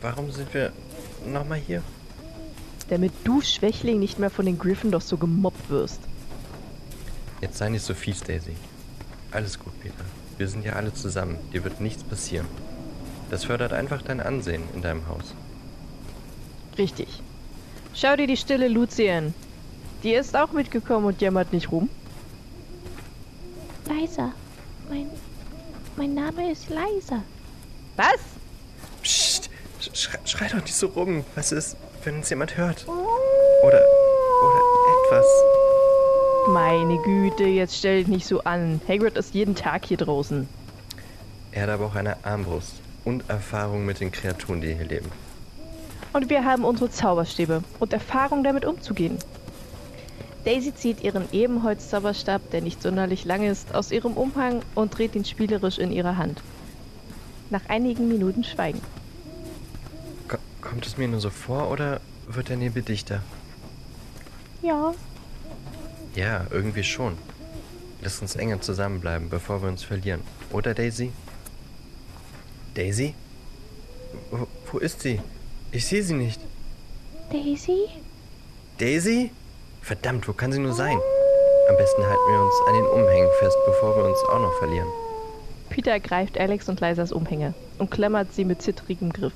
warum sind wir nochmal hier? Damit du, Schwächling, nicht mehr von den Gryffindors so gemobbt wirst. Jetzt sei nicht so fies, Daisy. Alles gut, Peter. Wir sind ja alle zusammen. Dir wird nichts passieren. Das fördert einfach dein Ansehen in deinem Haus. Richtig. Schau dir die stille Lucien. Die ist auch mitgekommen und jammert nicht rum. Leiser. Mein, mein Name ist Leiser. Was? Schrei, schrei doch nicht so rum. Was ist, wenn uns jemand hört? Oder, oder etwas. Meine Güte, jetzt stell dich nicht so an. Hagrid ist jeden Tag hier draußen. Er hat aber auch eine Armbrust und Erfahrung mit den Kreaturen, die hier leben. Und wir haben unsere Zauberstäbe und Erfahrung damit umzugehen. Daisy zieht ihren Ebenholz-Zauberstab, der nicht sonderlich lang ist, aus ihrem Umhang und dreht ihn spielerisch in ihre Hand. Nach einigen Minuten Schweigen. Ko kommt es mir nur so vor oder wird der Nebel dichter? Ja, Ja, irgendwie schon. Lass uns enger zusammenbleiben, bevor wir uns verlieren. Oder Daisy? Daisy? Wo, wo ist sie? Ich sehe sie nicht. Daisy? Daisy? Verdammt, wo kann sie nur sein? Am besten halten wir uns an den Umhängen fest, bevor wir uns auch noch verlieren. Peter greift Alex und Lisas Umhänge und klammert sie mit zittrigem Griff.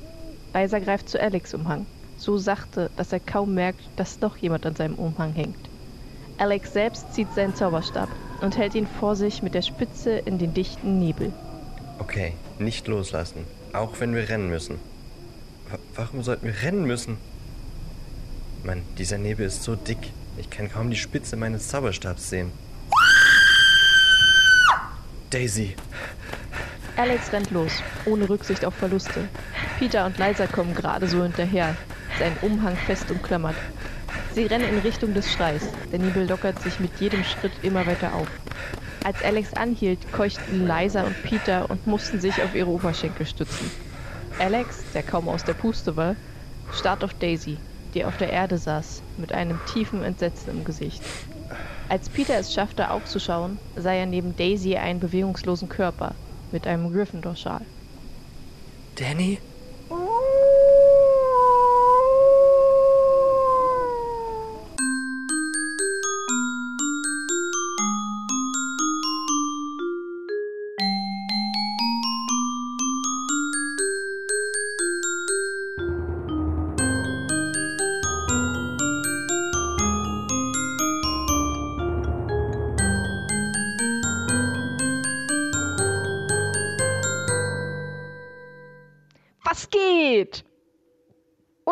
Lisa greift zu Alex Umhang, so sachte, dass er kaum merkt, dass noch jemand an seinem Umhang hängt. Alex selbst zieht seinen Zauberstab und hält ihn vor sich mit der Spitze in den dichten Nebel. Okay, nicht loslassen. Auch wenn wir rennen müssen. Wa- warum sollten wir rennen müssen? Mann, dieser Nebel ist so dick. Ich kann kaum die Spitze meines Zauberstabs sehen. Daisy, Alex rennt los, ohne Rücksicht auf Verluste. Peter und Lisa kommen gerade so hinterher, seinen Umhang fest umklammert. Sie rennen in Richtung des Schreis. Der Nebel lockert sich mit jedem Schritt immer weiter auf. Als Alex anhielt, keuchten Lisa und Peter und mussten sich auf ihre Oberschenkel stützen. Alex, der kaum aus der Puste war, starrt auf Daisy, die auf der Erde saß, mit einem tiefen Entsetzen im Gesicht. Als Peter es schaffte aufzuschauen, sah er neben Daisy einen bewegungslosen Körper mit einem Gryffindor-Schal. Danny?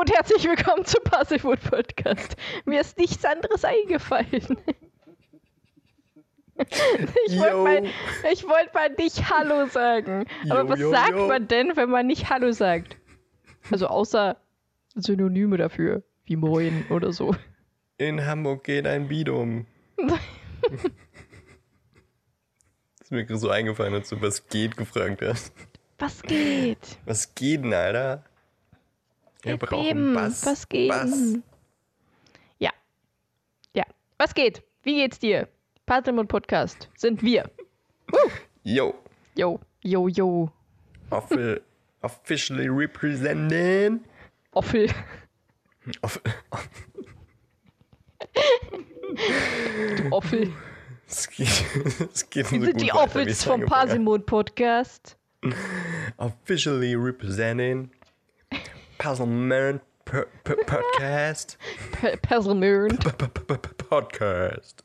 Und herzlich willkommen zum Passivwood Podcast. Mir ist nichts anderes eingefallen. Ich wollte mal, ich wollt mal nicht Hallo sagen. Aber Yo, was yo, sagt yo. man denn, wenn man nicht Hallo sagt? Also außer Synonyme dafür, wie Moin oder so. In Hamburg geht ein Bidum. ist mir gerade so eingefallen, als du was geht gefragt hast. Was geht? Was geht denn, Alter? Wir brauchen Eben, Bass. was geht? Bass. Ja. Ja. Was geht? Wie geht's dir? Patrimoine Podcast sind wir. Yo. Yo, yo, yo. Offi officially representing. Offel. Off Du Offel. es geht, es geht Wir so sind die Offels vom. Parsimon Podcast. Officially representing. Puzzlement P- P- Podcast. P- Perselmöhren. P- P- P- P- Podcast.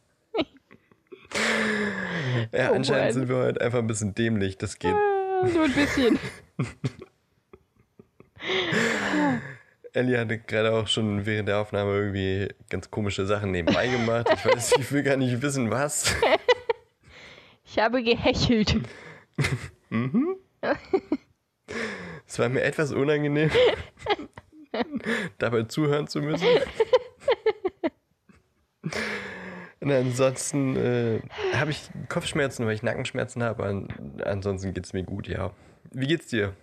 Ja, Oh anscheinend sind wir heute einfach ein bisschen dämlich. Das geht. Ah, Nur ein bisschen. Ellie hatte gerade auch schon während der Aufnahme irgendwie ganz komische Sachen nebenbei gemacht. Ich weiß, ich will gar nicht wissen, was. Ich habe gehechelt. Es war mir etwas unangenehm, dabei zuhören zu müssen. Und ansonsten äh, habe ich Kopfschmerzen, weil ich Nackenschmerzen habe. An, ansonsten geht es mir gut, ja. Wie geht's dir?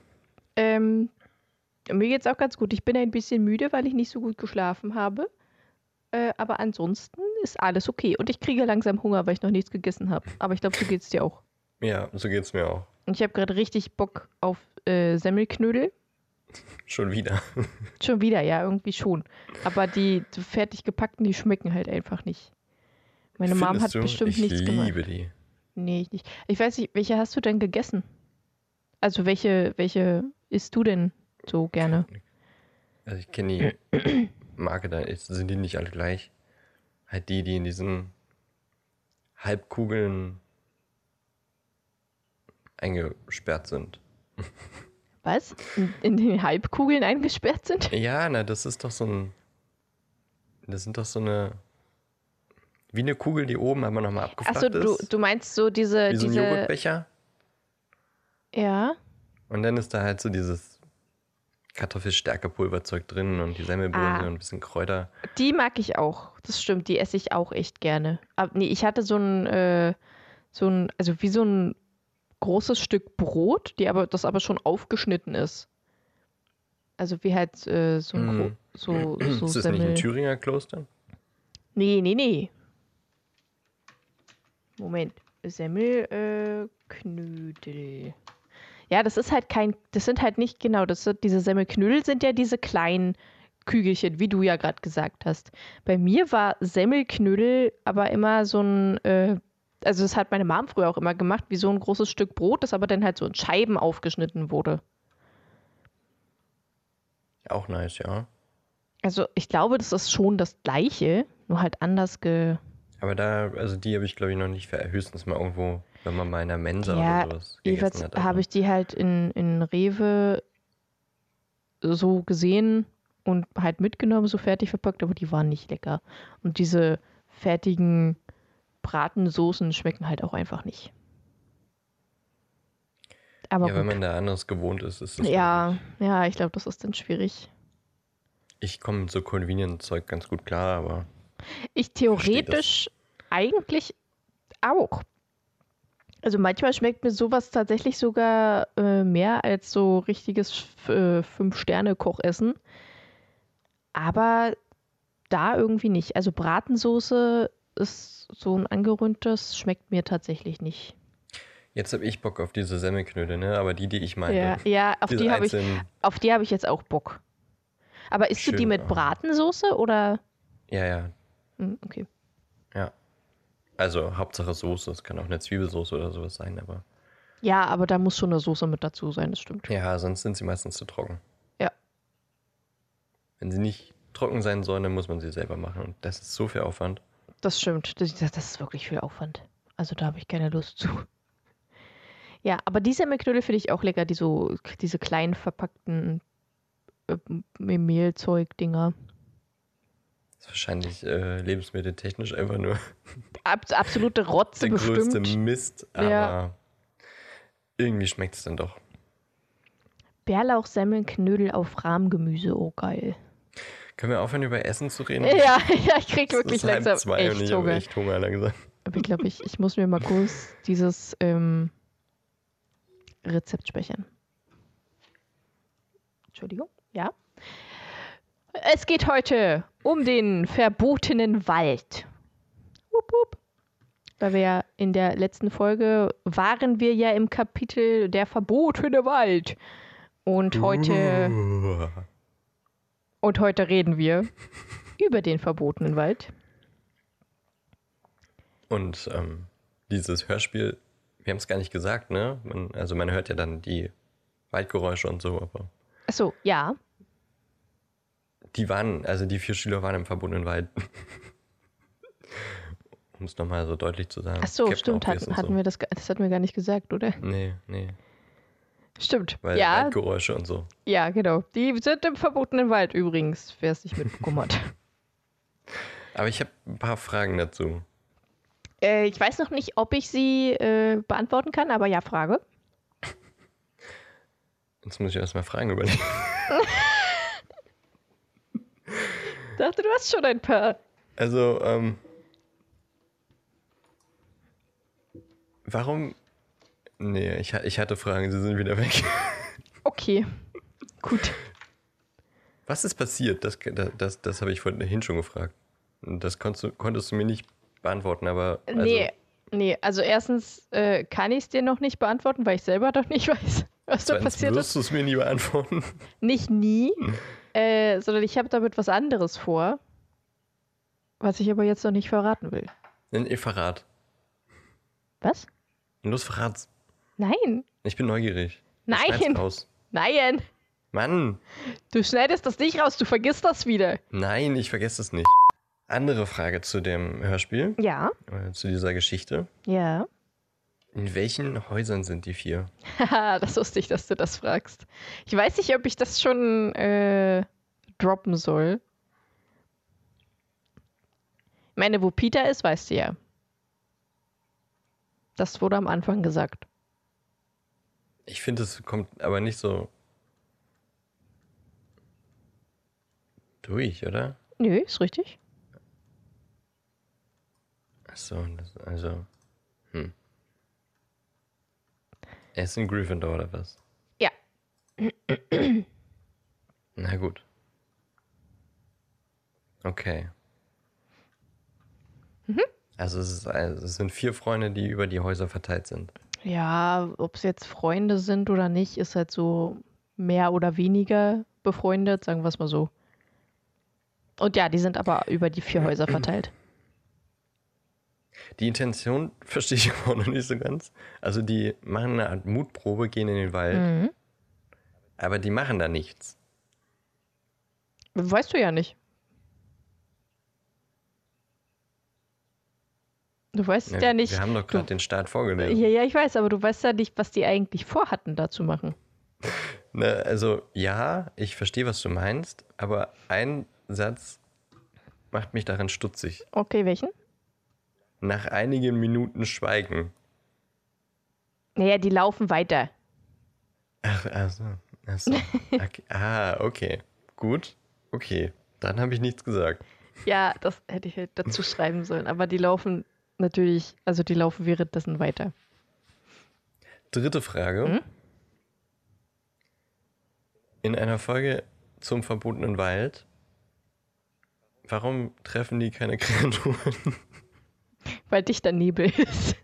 Ähm, mir geht's auch ganz gut. Ich bin ein bisschen müde, weil ich nicht so gut geschlafen habe. Äh, aber ansonsten ist alles okay. Und ich kriege langsam Hunger, weil ich noch nichts gegessen habe. Aber ich glaube, so geht's dir auch. Ja, so geht's mir auch. Und ich habe gerade richtig Bock auf äh, Semmelknödel. Schon wieder. Schon wieder, ja, irgendwie schon. Aber die fertig gepackten, die schmecken halt einfach nicht. Meine Mom hat du? bestimmt ich nichts gemacht. liebe die. Nee, ich nicht. Ich weiß nicht, welche hast du denn gegessen? Also welche, welche isst du denn so gerne? Also ich kenne die Marke da, sind die nicht alle gleich. Halt die, die in diesen Halbkugeln eingesperrt sind. Was? In, in den Halbkugeln eingesperrt sind? Ja, na, das ist doch so ein. Das sind doch so eine. Wie eine Kugel, die oben einmal nochmal abgeflacht Achso, du, ist. du meinst so diese, wie so ein. Joghurtbecher. ja. Und dann ist da halt so dieses Kartoffelstärkepulverzeug drin und die Semmelbrösel Ah. und ein bisschen Kräuter. Die mag ich auch. Das stimmt, die esse ich auch echt gerne. Aber nee, ich hatte so ein, äh, so ein, also wie so ein großes Stück Brot, die aber, das aber schon aufgeschnitten ist. Also wie halt äh, so ein Mhm. so, so ist das nicht Semmel. ein Thüringer Kloster? Nee, nee, nee. Moment. Semmelknödel. Äh, ja, das ist halt kein, das sind halt nicht genau, das sind, diese Semmelknödel sind ja diese kleinen Kügelchen, wie du ja gerade gesagt hast. Bei mir war Semmelknödel aber immer so ein, äh, also das hat meine Mom früher auch immer gemacht, wie so ein großes Stück Brot, das aber dann halt so in Scheiben aufgeschnitten wurde. Auch nice, ja. Also ich glaube, das ist schon das gleiche, nur halt anders ge... Aber da, also die habe ich glaube ich noch nicht, höchstens mal irgendwo, wenn man mal in der Mensa Ja, oder sowas Jedenfalls gegessen hat. habe ich die halt in, in Rewe so gesehen und halt mitgenommen, so fertig verpackt, aber die waren nicht lecker. Und diese fertigen Bratensoßen schmecken halt auch einfach nicht. Aber Ja, wenn gut. man da anderes gewohnt ist, ist das ja, ja, ich glaube, das ist dann schwierig. Ich komme mit so Convenient-Zeug ganz gut klar, aber Ich theoretisch eigentlich auch. Also manchmal schmeckt mir sowas tatsächlich sogar äh, mehr als so richtiges äh, Fünf-Sterne-Kochessen. Aber da irgendwie nicht. Also Bratensoße ist so ein angerührtes, schmeckt mir tatsächlich nicht. jetzt habe ich Bock auf diese Semmelknödel, ne? Aber die, die ich meine. Ja, ja auf die habe ich, auf die habe ich jetzt auch Bock. Aber isst du die Schön, mit. Bratensoße oder? Ja, ja, Hm, Okay. ja. Also Hauptsache Soße, es kann auch eine Zwiebelsauce oder sowas sein, aber Ja, aber da muss schon eine Soße mit dazu sein, das stimmt. ja, sonst sind sie meistens zu trocken. Ja. Wenn sie nicht trocken sein sollen, dann muss man sie selber machen und das ist so viel Aufwand. Das stimmt. Das, das ist wirklich viel Aufwand. Also da habe ich keine Lust zu. Ja, aber die Semmelknödel finde ich auch lecker, die so, diese kleinen verpackten äh, Mehlzeug-Dinger. Das ist wahrscheinlich äh, lebensmitteltechnisch einfach nur Ab, absolute Rotze der größte bestimmt. Mist, aber Ja. irgendwie schmeckt es dann doch. Bärlauchsemmelnknödel auf Rahmgemüse, oh geil. Können wir aufhören, über Essen zu reden? Ja, ja, ich krieg wirklich langsam zwei und echt ich habe Hunger. echt Hunger langsam. Aber ich glaube, ich, ich muss mir mal kurz dieses ähm, Rezept speichern. Entschuldigung, ja. Es geht heute um den verbotenen Wald. Wupp, wupp. Weil wir ja in der letzten Folge waren wir ja im Kapitel der verbotene Wald. Und heute, Uh. Und heute reden wir über den verbotenen Wald. Und ähm, dieses Hörspiel, wir haben es gar nicht gesagt, ne? Man, also man hört ja dann die Waldgeräusche und so, aber Achso, ja. die waren, also die vier Schüler waren im verbotenen Wald. um es nochmal so deutlich zu sagen. Ach so, Captain stimmt, hatten, hatten so. wir das, das hatten wir gar nicht gesagt, oder? Nee, nee. Stimmt. Weil ja, Waldgeräusche und so. ja, genau. Die sind im verbotenen Wald übrigens, wer es nicht mitbekommen hat. Aber ich habe ein paar Fragen dazu. äh, ich weiß noch nicht, ob ich sie äh, beantworten kann, aber ja, Frage. Jetzt muss ich erstmal Fragen überlegen. Dachte, du hast schon ein paar. Also, ähm. Warum. Nee, ich, ich hatte Fragen, sie sind wieder weg. Okay. Gut. Was ist passiert? Das, das, das, habe ich vorhin schon gefragt. Das konntest du, konntest du mir nicht beantworten, aber. Also, nee, nee, also erstens äh, kann ich es dir noch nicht beantworten, weil ich selber doch nicht weiß. Was da passiert ist? wirst du es mir nie beantworten. Nicht nie, äh, sondern ich habe damit was anderes vor, was ich aber jetzt noch nicht verraten will. Ein eh, Verrat. Was? Los, verrat's. Nein, Ich bin neugierig. Nein. Raus. nein, Mann! du schneidest das nicht raus, du vergisst das wieder. Nein, ich vergesse es nicht. Andere Frage zu dem Hörspiel, Ja, äh, zu dieser Geschichte. ja. In welchen Häusern sind die vier? Haha, das wusste ich, dass du das fragst. Ich weiß nicht, ob ich das schon äh, droppen soll. Ich meine, wo Peter ist, weißt du ja. Das wurde am Anfang gesagt. Ich finde, es kommt aber nicht so durch, oder? Nö, ist richtig. Achso, also. Hm. Er ist in Gryffindor oder was? Ja. Na gut. Okay. Also es, ist, also es sind vier Freunde, die über die Häuser verteilt sind. Ja, ob es jetzt Freunde sind oder nicht, ist halt so mehr oder weniger befreundet, sagen wir es mal so. Und ja, die sind aber über die vier Häuser verteilt. Die Intention verstehe ich auch noch nicht so ganz. Also die machen eine Art Mutprobe, gehen in den Wald, Mhm. aber die machen da nichts. Weißt du ja nicht. Du weißt ja, Ja, nicht. Wir haben doch gerade den Start vorgelesen. Ja, ja, ich weiß, aber du weißt ja nicht, was die eigentlich vorhatten, da zu machen. Ne, also ja, ich verstehe, was du meinst, aber ein Satz macht mich daran stutzig. Okay, welchen? Nach einigen Minuten Schweigen. Naja, die laufen weiter. Ach, ach so. Ach so. Okay. Ah, okay. Gut. Okay. Dann habe ich nichts gesagt. Ja, das hätte ich halt dazu schreiben sollen. Aber die laufen natürlich, also die laufen währenddessen weiter. Dritte Frage. Mhm. In einer Folge zum verbotenen Wald, warum treffen die keine Kreaturen? Weil dichter Nebel ist.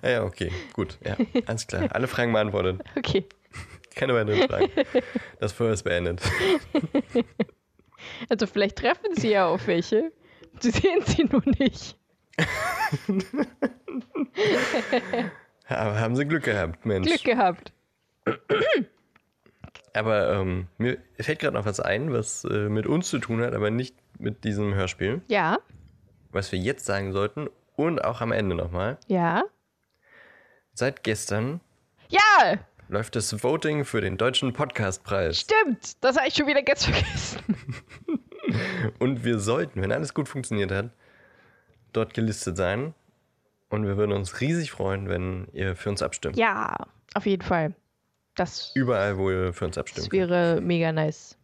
ah ja, okay. Gut. Ja, alles klar. Alle Fragen beantwortet. Okay. Keine weiteren Fragen. Das Feuer ist beendet. Also vielleicht treffen sie ja auf welche. Sie sehen sie nur nicht. Aber haben sie Glück gehabt, Mensch. Glück gehabt. Aber ähm, mir fällt gerade noch was ein, was äh, mit uns zu tun hat, aber nicht mit diesem Hörspiel. Ja, Was wir jetzt sagen sollten und auch am Ende nochmal. ja. Seit gestern Ja, läuft das Voting für den Deutschen Podcastpreis. stimmt. Das habe ich schon wieder ganz vergessen. Und wir sollten, wenn alles gut funktioniert hat, dort gelistet sein. Und wir würden uns riesig freuen, wenn ihr für uns abstimmt. Ja, auf jeden Fall. Das, Überall, wo ihr für uns abstimmt. das wäre mega nice.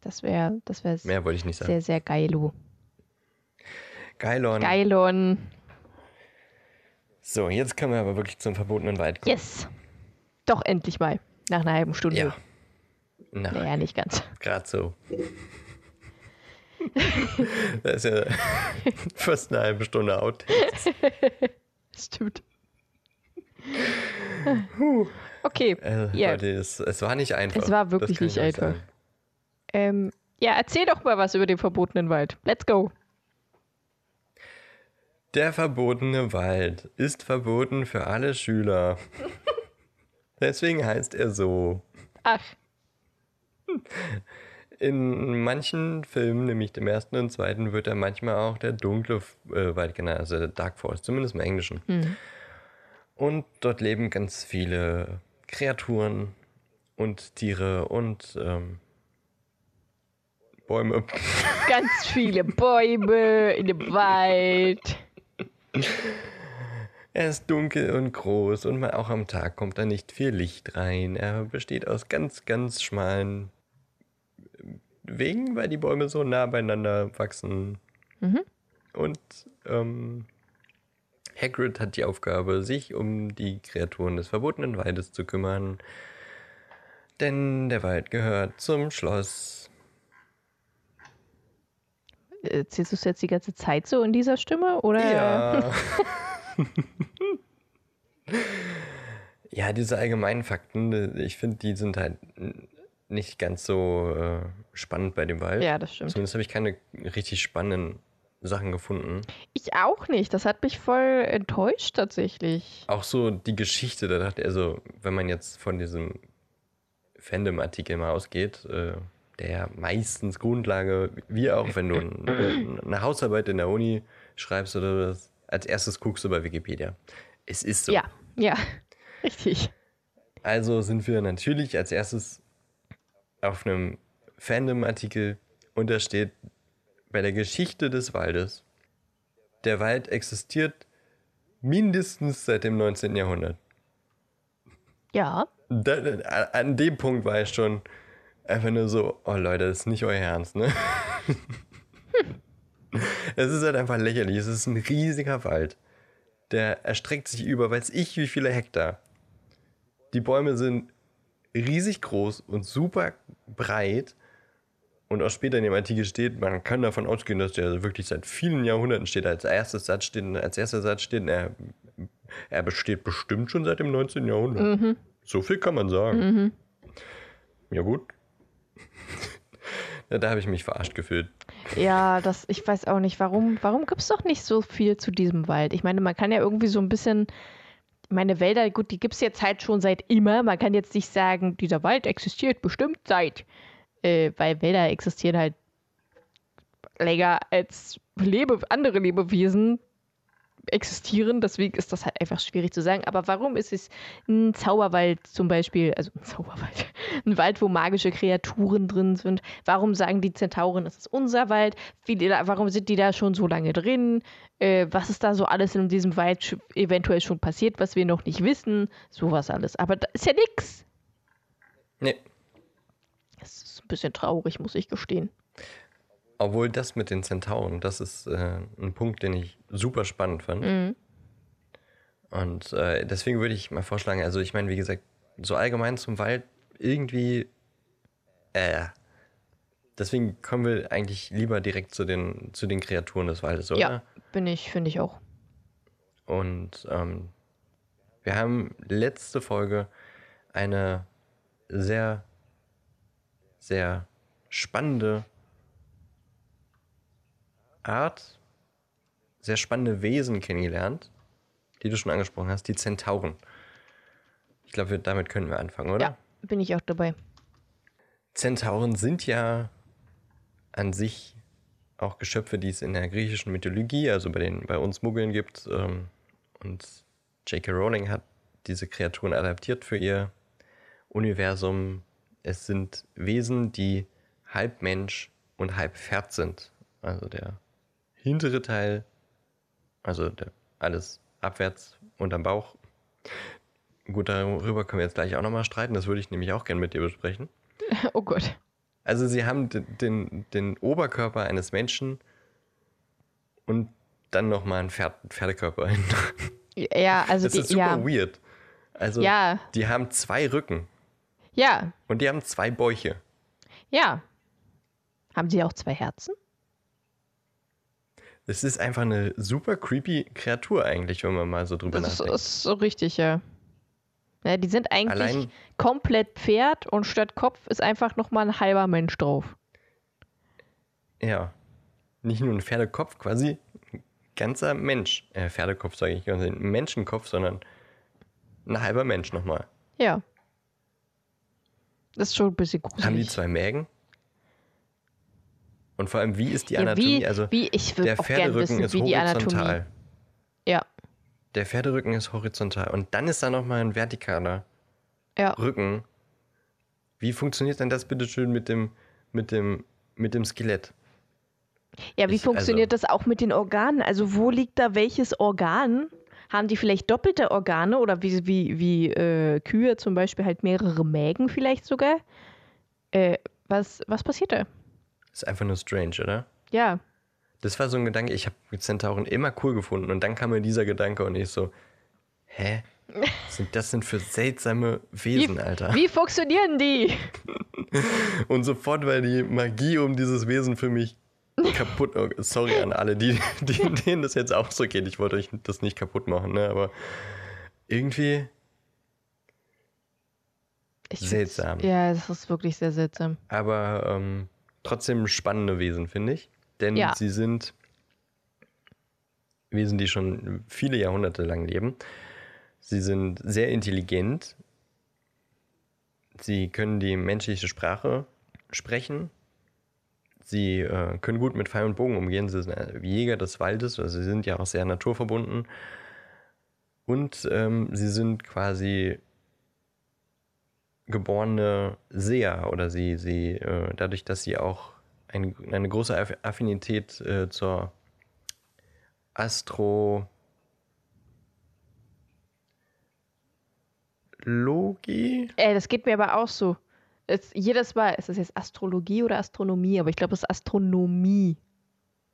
Das wäre das wär Mehr wollte ich nicht sagen. sehr, sehr geilo. Geilon. Geilon. So, jetzt können wir aber wirklich zum verbotenen Wald kommen. Yes. Doch endlich mal. Nach einer halben Stunde. Ja. Na, Naja, nicht ganz. gerade so. das ist ja fast eine halbe Stunde Outtakes. Stimmt. Okay. Äh, Ja. Leute, es, es war nicht einfach. Es war wirklich nicht einfach. Ähm, ja, erzähl doch mal was über den verbotenen Wald. Let's go. Der verbotene Wald ist verboten für alle Schüler. Deswegen heißt er so. Ach, In manchen Filmen, nämlich dem ersten und zweiten, wird er manchmal auch der dunkle äh, Wald genannt, also der Dark Forest, zumindest im Englischen. Und dort leben ganz viele Kreaturen und Tiere und ähm, Bäume. ganz viele Bäume in dem Wald. Er ist dunkel und groß und mal auch am Tag kommt da nicht viel Licht rein. Er besteht aus ganz, ganz schmalen Wegen, weil die Bäume so nah beieinander wachsen. Und ähm, Hagrid hat die Aufgabe, sich um die Kreaturen des verbotenen Waldes zu kümmern. Denn der Wald gehört zum Schloss. Erzählst du es jetzt die ganze Zeit so in dieser Stimme? Oder? Ja. Ja, diese allgemeinen Fakten, ich finde, die sind halt nicht ganz so äh, spannend bei dem Wald. Ja, das stimmt. Zumindest habe ich keine richtig spannenden Sachen gefunden. Ich auch nicht. Das hat mich voll enttäuscht tatsächlich. Auch so die Geschichte, da dachte ich, also, wenn man jetzt von diesem Fandom-Artikel mal ausgeht, äh, der ja meistens Grundlage, wie auch wenn du ein, eine Hausarbeit in der Uni schreibst oder was, als erstes guckst du bei Wikipedia. Es ist so. Ja, ja, richtig. Also sind wir natürlich als erstes auf einem Fandom-Artikel und da steht bei der Geschichte des Waldes. Der Wald existiert mindestens seit dem 19. Jahrhundert. Ja. Da, an dem Punkt war ich schon einfach nur so, oh Leute, das ist nicht euer Ernst, ne? Es ist halt einfach lächerlich. Es ist ein riesiger Wald. Der erstreckt sich über, weiß ich, wie viele Hektar. Die Bäume sind riesig groß und super breit. Und auch später in dem Artikel steht, man kann davon ausgehen, dass der wirklich seit vielen Jahrhunderten steht. Als, erstes Satz steht, als erster Satz steht, er, er besteht bestimmt schon seit dem 19. Jahrhundert. Mhm. So viel kann man sagen. Mhm. Ja, gut. ja, da habe ich mich verarscht gefühlt. Ja, das, ich weiß auch nicht, warum, warum gibt es doch nicht so viel zu diesem Wald? Ich meine, man kann ja irgendwie so ein bisschen, meine Wälder, gut, die gibt es jetzt halt schon seit immer. Man kann jetzt nicht sagen, dieser Wald existiert bestimmt seit äh, weil Wälder existieren halt länger als Lebe andere Lebewesen existieren. Deswegen ist das halt einfach schwierig zu sagen. Aber warum ist es ein Zauberwald zum Beispiel, also ein Zauberwald, ein Wald, wo magische Kreaturen drin sind? Warum sagen die Zentauren, es ist unser Wald? Wie, warum sind die da schon so lange drin? Äh, was ist da so alles in diesem Wald eventuell schon passiert, was wir noch nicht wissen? Sowas alles. Aber da ist ja nichts. Nee, bisschen traurig, muss ich gestehen. Obwohl das mit den Zentauren, das ist äh, ein Punkt, den ich super spannend fand. Mhm. Und äh, deswegen würde ich mal vorschlagen, also ich meine, wie gesagt, so allgemein zum Wald irgendwie, äh, deswegen kommen wir eigentlich lieber direkt zu den, zu den Kreaturen des Waldes, oder? Ja, bin ich, finde ich auch. Und ähm, wir haben letzte Folge eine sehr sehr spannende Art, sehr spannende Wesen kennengelernt, die du schon angesprochen hast, die Zentauren. Ich glaube, damit können wir anfangen, oder? Ja, bin ich auch dabei. Zentauren sind ja an sich auch Geschöpfe, die es in der griechischen Mythologie, also bei, den, bei uns Muggeln gibt. Ähm, und J.K. Rowling hat diese Kreaturen adaptiert für ihr Universum es sind Wesen, die halb Mensch und halb Pferd sind. Also der hintere Teil, also der, alles abwärts unterm Bauch. Gut, darüber können wir jetzt gleich auch nochmal streiten. Das würde ich nämlich auch gerne mit dir besprechen. Oh Gott. Also sie haben den, den, den Oberkörper eines Menschen und dann nochmal einen Pferd, Pferdekörper hin. Ja, also das ist super ja. weird. Also ja. die haben zwei Rücken. Ja. Und die haben zwei Bäuche. Ja. Haben sie auch zwei Herzen? Es ist einfach eine super creepy Kreatur eigentlich, wenn man mal so drüber das nachdenkt. Das ist so richtig, ja. ja die sind eigentlich Allein, komplett Pferd und statt Kopf ist einfach nochmal ein halber Mensch drauf. Ja. Nicht nur ein Pferdekopf, quasi ein ganzer Mensch. Äh, Pferdekopf sage ich, ein Menschenkopf, sondern ein halber Mensch nochmal. Ja. Das ist schon ein bisschen gruselig. Haben die zwei Mägen? Und vor allem, wie ist die Anatomie? Ja, wie, also, wie, ich der Pferderücken wissen, ist horizontal. Ja. Der Pferderücken ist horizontal. Und dann ist da nochmal ein vertikaler ja. Rücken. Wie funktioniert denn das bitte schön mit dem, mit dem, mit dem Skelett? Ja, wie ich, funktioniert also, das auch mit den Organen? Also, wo liegt da welches Organ? Haben die vielleicht doppelte Organe oder wie, wie, wie äh, Kühe zum Beispiel halt mehrere Mägen vielleicht sogar? Äh, was, was passiert da? Ist einfach nur strange, oder? Ja. Das war so ein Gedanke, ich habe Zentauren immer cool gefunden und dann kam mir dieser Gedanke und ich so, hä? Was sind das denn für seltsame Wesen, wie, Alter? Wie funktionieren die? und sofort war die Magie um dieses Wesen für mich kaputt. Oh, sorry an alle, die, die, denen das jetzt auch so geht. Ich wollte euch das nicht kaputt machen, ne? aber irgendwie Ich Seltsam. Ja, es ist wirklich sehr seltsam. aber ähm, trotzdem spannende Wesen, finde ich. Denn Ja. sie sind Wesen, die schon viele Jahrhunderte lang leben. Sie sind sehr intelligent. Sie können die menschliche Sprache sprechen. Sie äh, können gut mit Pfeil und Bogen umgehen. Sie sind äh, Jäger des Waldes, also sie sind ja auch sehr naturverbunden. Und ähm, sie sind quasi geborene Seher oder sie, sie äh, dadurch, dass sie auch ein, eine große Aff- Affinität äh, zur Astrologie, Ey, das geht mir aber auch so. Es, jedes Mal, ist das jetzt Astrologie oder Astronomie? Aber ich glaube, es ist Astronomie.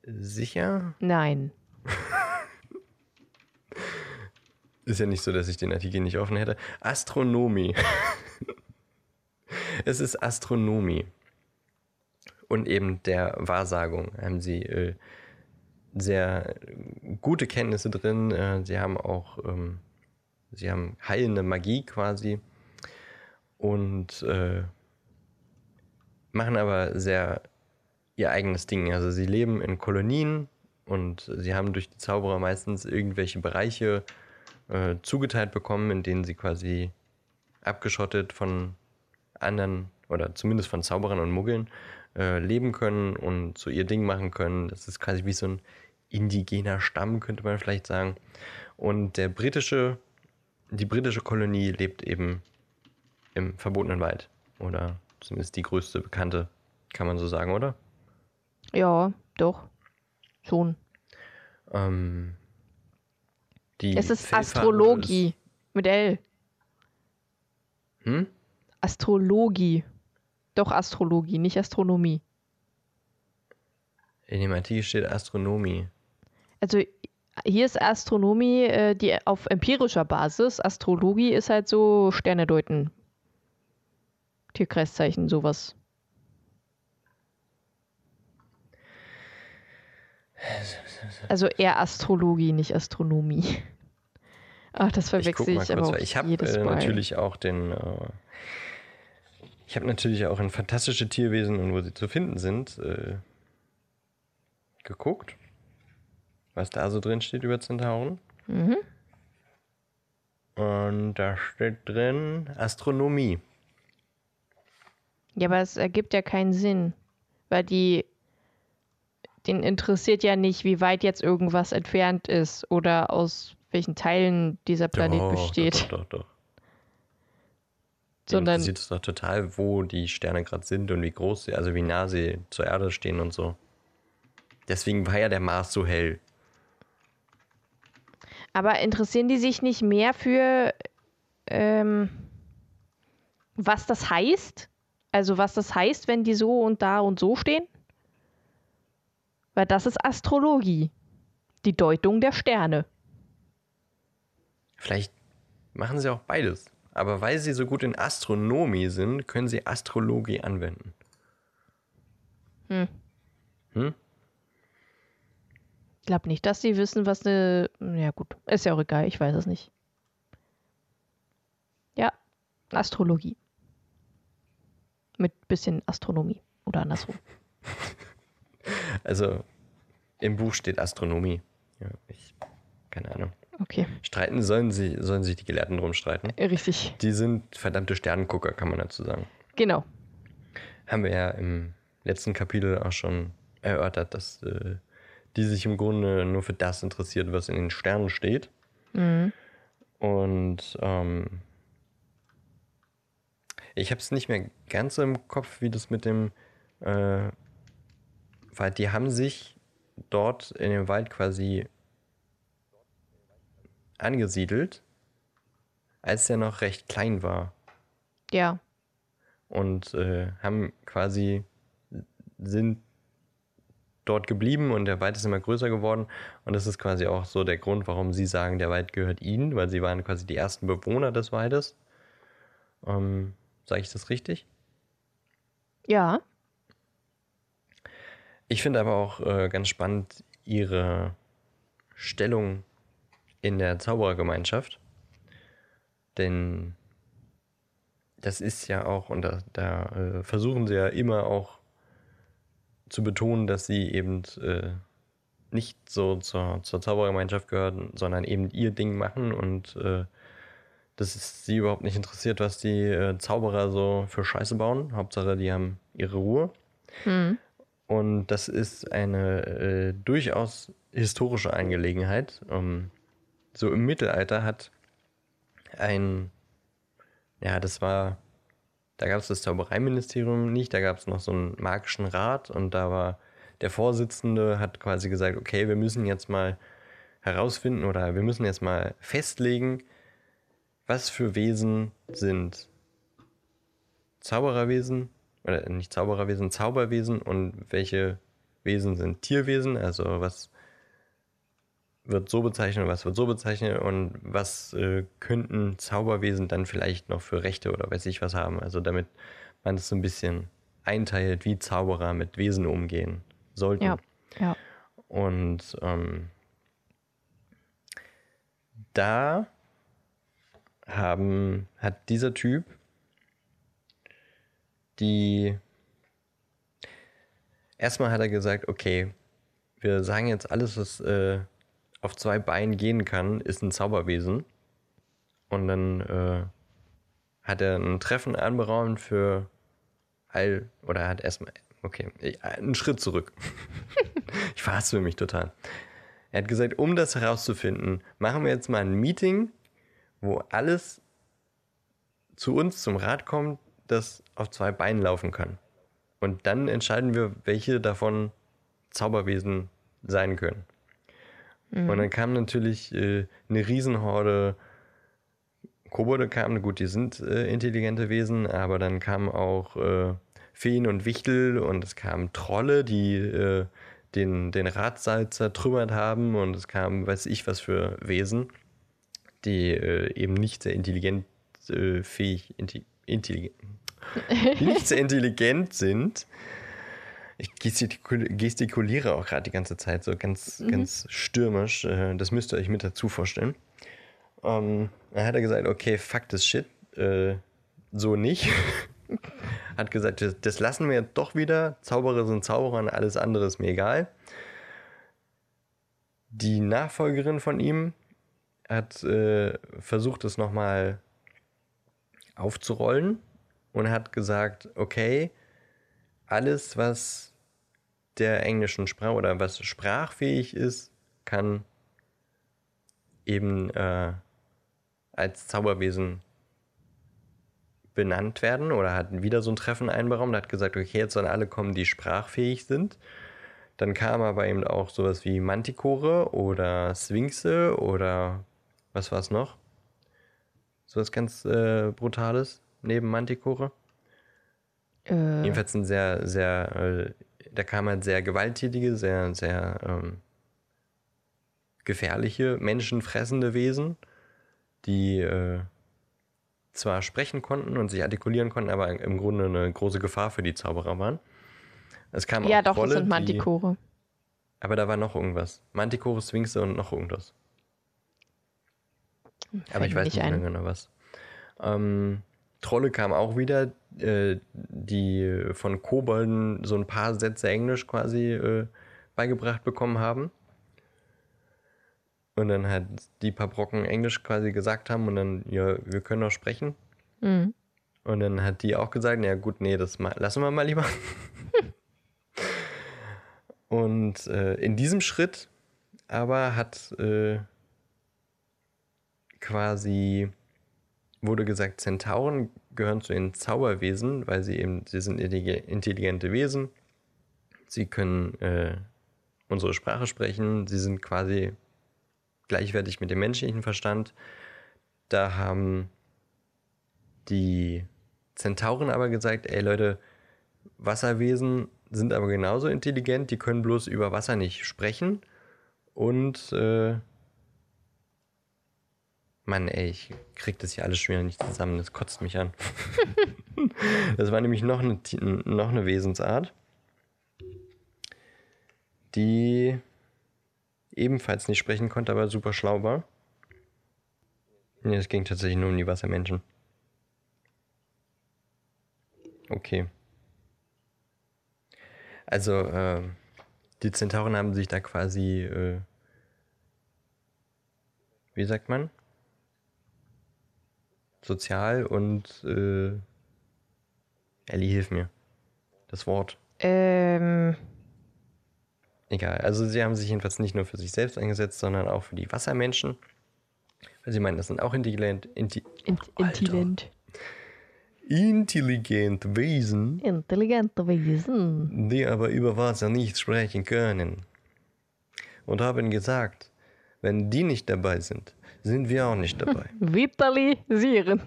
sicher? Nein. Ist ja nicht so, dass ich den Artikel nicht offen hätte. Astronomie. es ist Astronomie. Und eben der Wahrsagung haben sie äh, sehr gute Kenntnisse drin. Äh, sie haben auch, ähm, sie haben heilende Magie quasi. Und äh, machen aber sehr ihr eigenes Ding. Also sie leben in Kolonien und sie haben durch die Zauberer meistens irgendwelche Bereiche äh, zugeteilt bekommen, in denen sie quasi abgeschottet von anderen oder zumindest von Zauberern und Muggeln äh, leben können und so ihr Ding machen können. Das ist quasi wie so ein indigener Stamm, könnte man vielleicht sagen. Und der britische, die britische Kolonie lebt eben im verbotenen Wald. Oder zumindest die größte bekannte, kann man so sagen, oder? Ja, doch. Schon. Ähm, die Es ist Astrologie. Mit L. Ist, hm? Astrologie. Doch Astrologie, nicht Astronomie. In dem Artikel steht Astronomie. Also hier ist Astronomie äh, die auf empirischer Basis. Astrologie ist halt so Sterne deuten. Tierkreiszeichen, sowas. Also eher Astrologie, nicht Astronomie. Ach, das Ich guck verwechsel mal ich, aber auch Ich habe äh, natürlich auch den. Äh, ich habe natürlich auch in fantastische Tierwesen und wo sie zu finden sind äh, geguckt, was da so drin steht über Zentauren. Mhm. Und da steht drin Astronomie. Ja, aber es ergibt ja keinen Sinn, weil die den interessiert ja nicht, wie weit jetzt irgendwas entfernt ist oder aus welchen Teilen dieser Planet Doch, besteht, Doch, doch, doch. Die sondern interessiert es doch total, wo die Sterne gerade sind und wie groß sie, also wie nah sie zur Erde stehen und so. Deswegen war ja der Mars so hell. aber interessieren die sich nicht mehr für ähm, was das heißt? Also was das heißt, wenn die so und da und so stehen? Weil das ist Astrologie. Die Deutung der Sterne. Vielleicht machen sie auch beides. Aber weil sie so gut in Astronomie sind, können sie Astrologie anwenden. Hm. Hm? Ich glaube nicht, dass sie wissen, was eine. Ja, gut. Ist ja auch egal, ich weiß es nicht. Ja, Astrologie. Mit bisschen Astronomie. Oder andersrum. Also im Buch steht Astronomie. Ja, ich, keine Ahnung. Okay, Streiten sollen, sie, sollen sich die Gelehrten drum streiten. richtig. Die sind verdammte Sternengucker, kann man dazu sagen. Genau. Haben wir ja im letzten Kapitel auch schon erörtert, dass äh, die sich im Grunde nur für das interessiert, was in den Sternen steht. Mhm. Und ähm, ich habe es nicht mehr ganz so im Kopf, wie das mit dem, äh, weil die haben sich dort in dem Wald quasi angesiedelt, als der noch recht klein war Ja. und äh, haben quasi sind dort geblieben und der Wald ist immer größer geworden und das ist quasi auch so der Grund, warum sie sagen, der Wald gehört ihnen, weil sie waren quasi die ersten Bewohner des Waldes. Ähm, Sage ich das richtig? Ja. Ich finde aber auch äh, ganz spannend ihre Stellung in der Zauberergemeinschaft. Denn das ist ja auch, und da, da äh, versuchen sie ja immer auch zu betonen, dass sie eben äh, nicht so zur, zur Zaubergemeinschaft gehören, sondern eben ihr Ding machen und äh, dass es sie überhaupt nicht interessiert, was die äh, Zauberer so für Scheiße bauen. Hauptsache, die haben ihre Ruhe. Mhm. Und das ist eine äh, durchaus historische Angelegenheit. Um, so im Mittelalter hat ein, ja, das war, da gab es das Zaubereiministerium nicht, da gab es noch so einen magischen Rat und da war der Vorsitzende, hat quasi gesagt, okay, wir müssen jetzt mal herausfinden oder wir müssen jetzt mal festlegen, was für Wesen sind Zaubererwesen oder nicht Zaubererwesen, Zauberwesen und welche Wesen sind Tierwesen, also was wird so bezeichnet, was wird so bezeichnet und was äh, könnten Zauberwesen dann vielleicht noch für Rechte oder weiß ich was haben. Also damit man es so ein bisschen einteilt, wie Zauberer mit Wesen umgehen sollten. Ja, ja. Und ähm, da haben, hat dieser Typ die. Erstmal hat er gesagt, okay, wir sagen jetzt alles, was äh, auf zwei Beinen gehen kann, ist ein Zauberwesen. Und dann äh, hat er ein Treffen anberaumt für all, oder er hat erstmal, okay, einen Schritt zurück. ich verhasse mich total. Er hat gesagt, um das herauszufinden, machen wir jetzt mal ein Meeting, wo alles zu uns zum Rat kommt, das auf zwei Beinen laufen kann. Und dann entscheiden wir, welche davon Zauberwesen sein können. Mhm. Und dann kam natürlich äh, eine Riesenhorde Kobolde kamen, gut, die sind äh, intelligente Wesen, aber dann kamen auch äh, Feen und Wichtel und es kamen Trolle, die äh, den, den Ratsaal zertrümmert haben und es kamen, weiß ich was für Wesen, die äh, eben nicht sehr intelligent äh, fähig, inti, intelligent, nicht sehr intelligent sind. Ich gestikuliere auch gerade die ganze Zeit so ganz, mhm. ganz stürmisch. Äh, das müsst ihr euch mit dazu vorstellen. Ähm, dann hat er gesagt, okay, fuck this shit. Äh, so nicht. hat gesagt, das, das, lassen wir jetzt doch wieder. Zauberer sind Zauberer und alles andere ist mir egal. Die Nachfolgerin von ihm hat äh, versucht, es nochmal aufzurollen und hat gesagt, okay, alles, was der englischen Sprache oder was sprachfähig ist, kann eben äh, als Zauberwesen benannt werden oder hat wieder so ein Treffen einberaumt, hat gesagt, okay, jetzt sollen alle kommen, die sprachfähig sind. Dann kam aber eben auch sowas wie Mantikore oder Sphinxe oder was war es noch? Sowas ganz äh, Brutales neben Manticore. Äh. Jedenfalls ein sehr, sehr, äh, da kamen halt sehr gewalttätige, sehr, sehr ähm, gefährliche, menschenfressende Wesen, die äh, zwar sprechen konnten und sich artikulieren konnten, aber im Grunde eine große Gefahr für die Zauberer waren. Es kam ja, auch doch, Trolle, das sind Manticore. Die, aber da war noch irgendwas. Manticore, Sphinxe und noch irgendwas. Aber ich weiß nicht mehr genau was. Ähm, Trolle kam auch wieder, äh, die von Kobolden so ein paar Sätze Englisch quasi äh, beigebracht bekommen haben. Und dann halt die paar Brocken Englisch quasi gesagt haben und dann, ja, wir können doch sprechen. Mhm. Und dann hat die auch gesagt, ja gut, nee, das lassen wir mal lieber. und äh, in diesem Schritt aber hat äh, quasi wurde gesagt, Zentauren gehören zu den Zauberwesen, weil sie eben, sie sind intelligente Wesen. Sie können äh, unsere Sprache sprechen. Sie sind quasi gleichwertig mit dem menschlichen Verstand. Da haben die Zentauren aber gesagt, ey Leute, Wasserwesen sind aber genauso intelligent, die können bloß über Wasser nicht sprechen. Und äh, Mann, ey, ich krieg das hier alles schon wieder nicht zusammen. Das kotzt mich an. das war nämlich noch eine, noch eine Wesensart, die ebenfalls nicht sprechen konnte, aber super schlau war. Nee, es ging tatsächlich nur um die Wassermenschen. Okay. Also, äh, die Zentauren haben sich da quasi, äh, wie sagt man? Sozial und, äh, Ellie, hilf mir. Das Wort. Ähm, Egal. Also, sie haben sich jedenfalls nicht nur für sich selbst eingesetzt, sondern auch für die Wassermenschen. Weil sie meinen, das sind auch intelligent, inti intelligent. intelligente Wesen, Intelligente Wesen. die aber über Wasser nicht sprechen können. Und haben gesagt, wenn die nicht dabei sind, sind wir auch nicht dabei. Vitalisierend.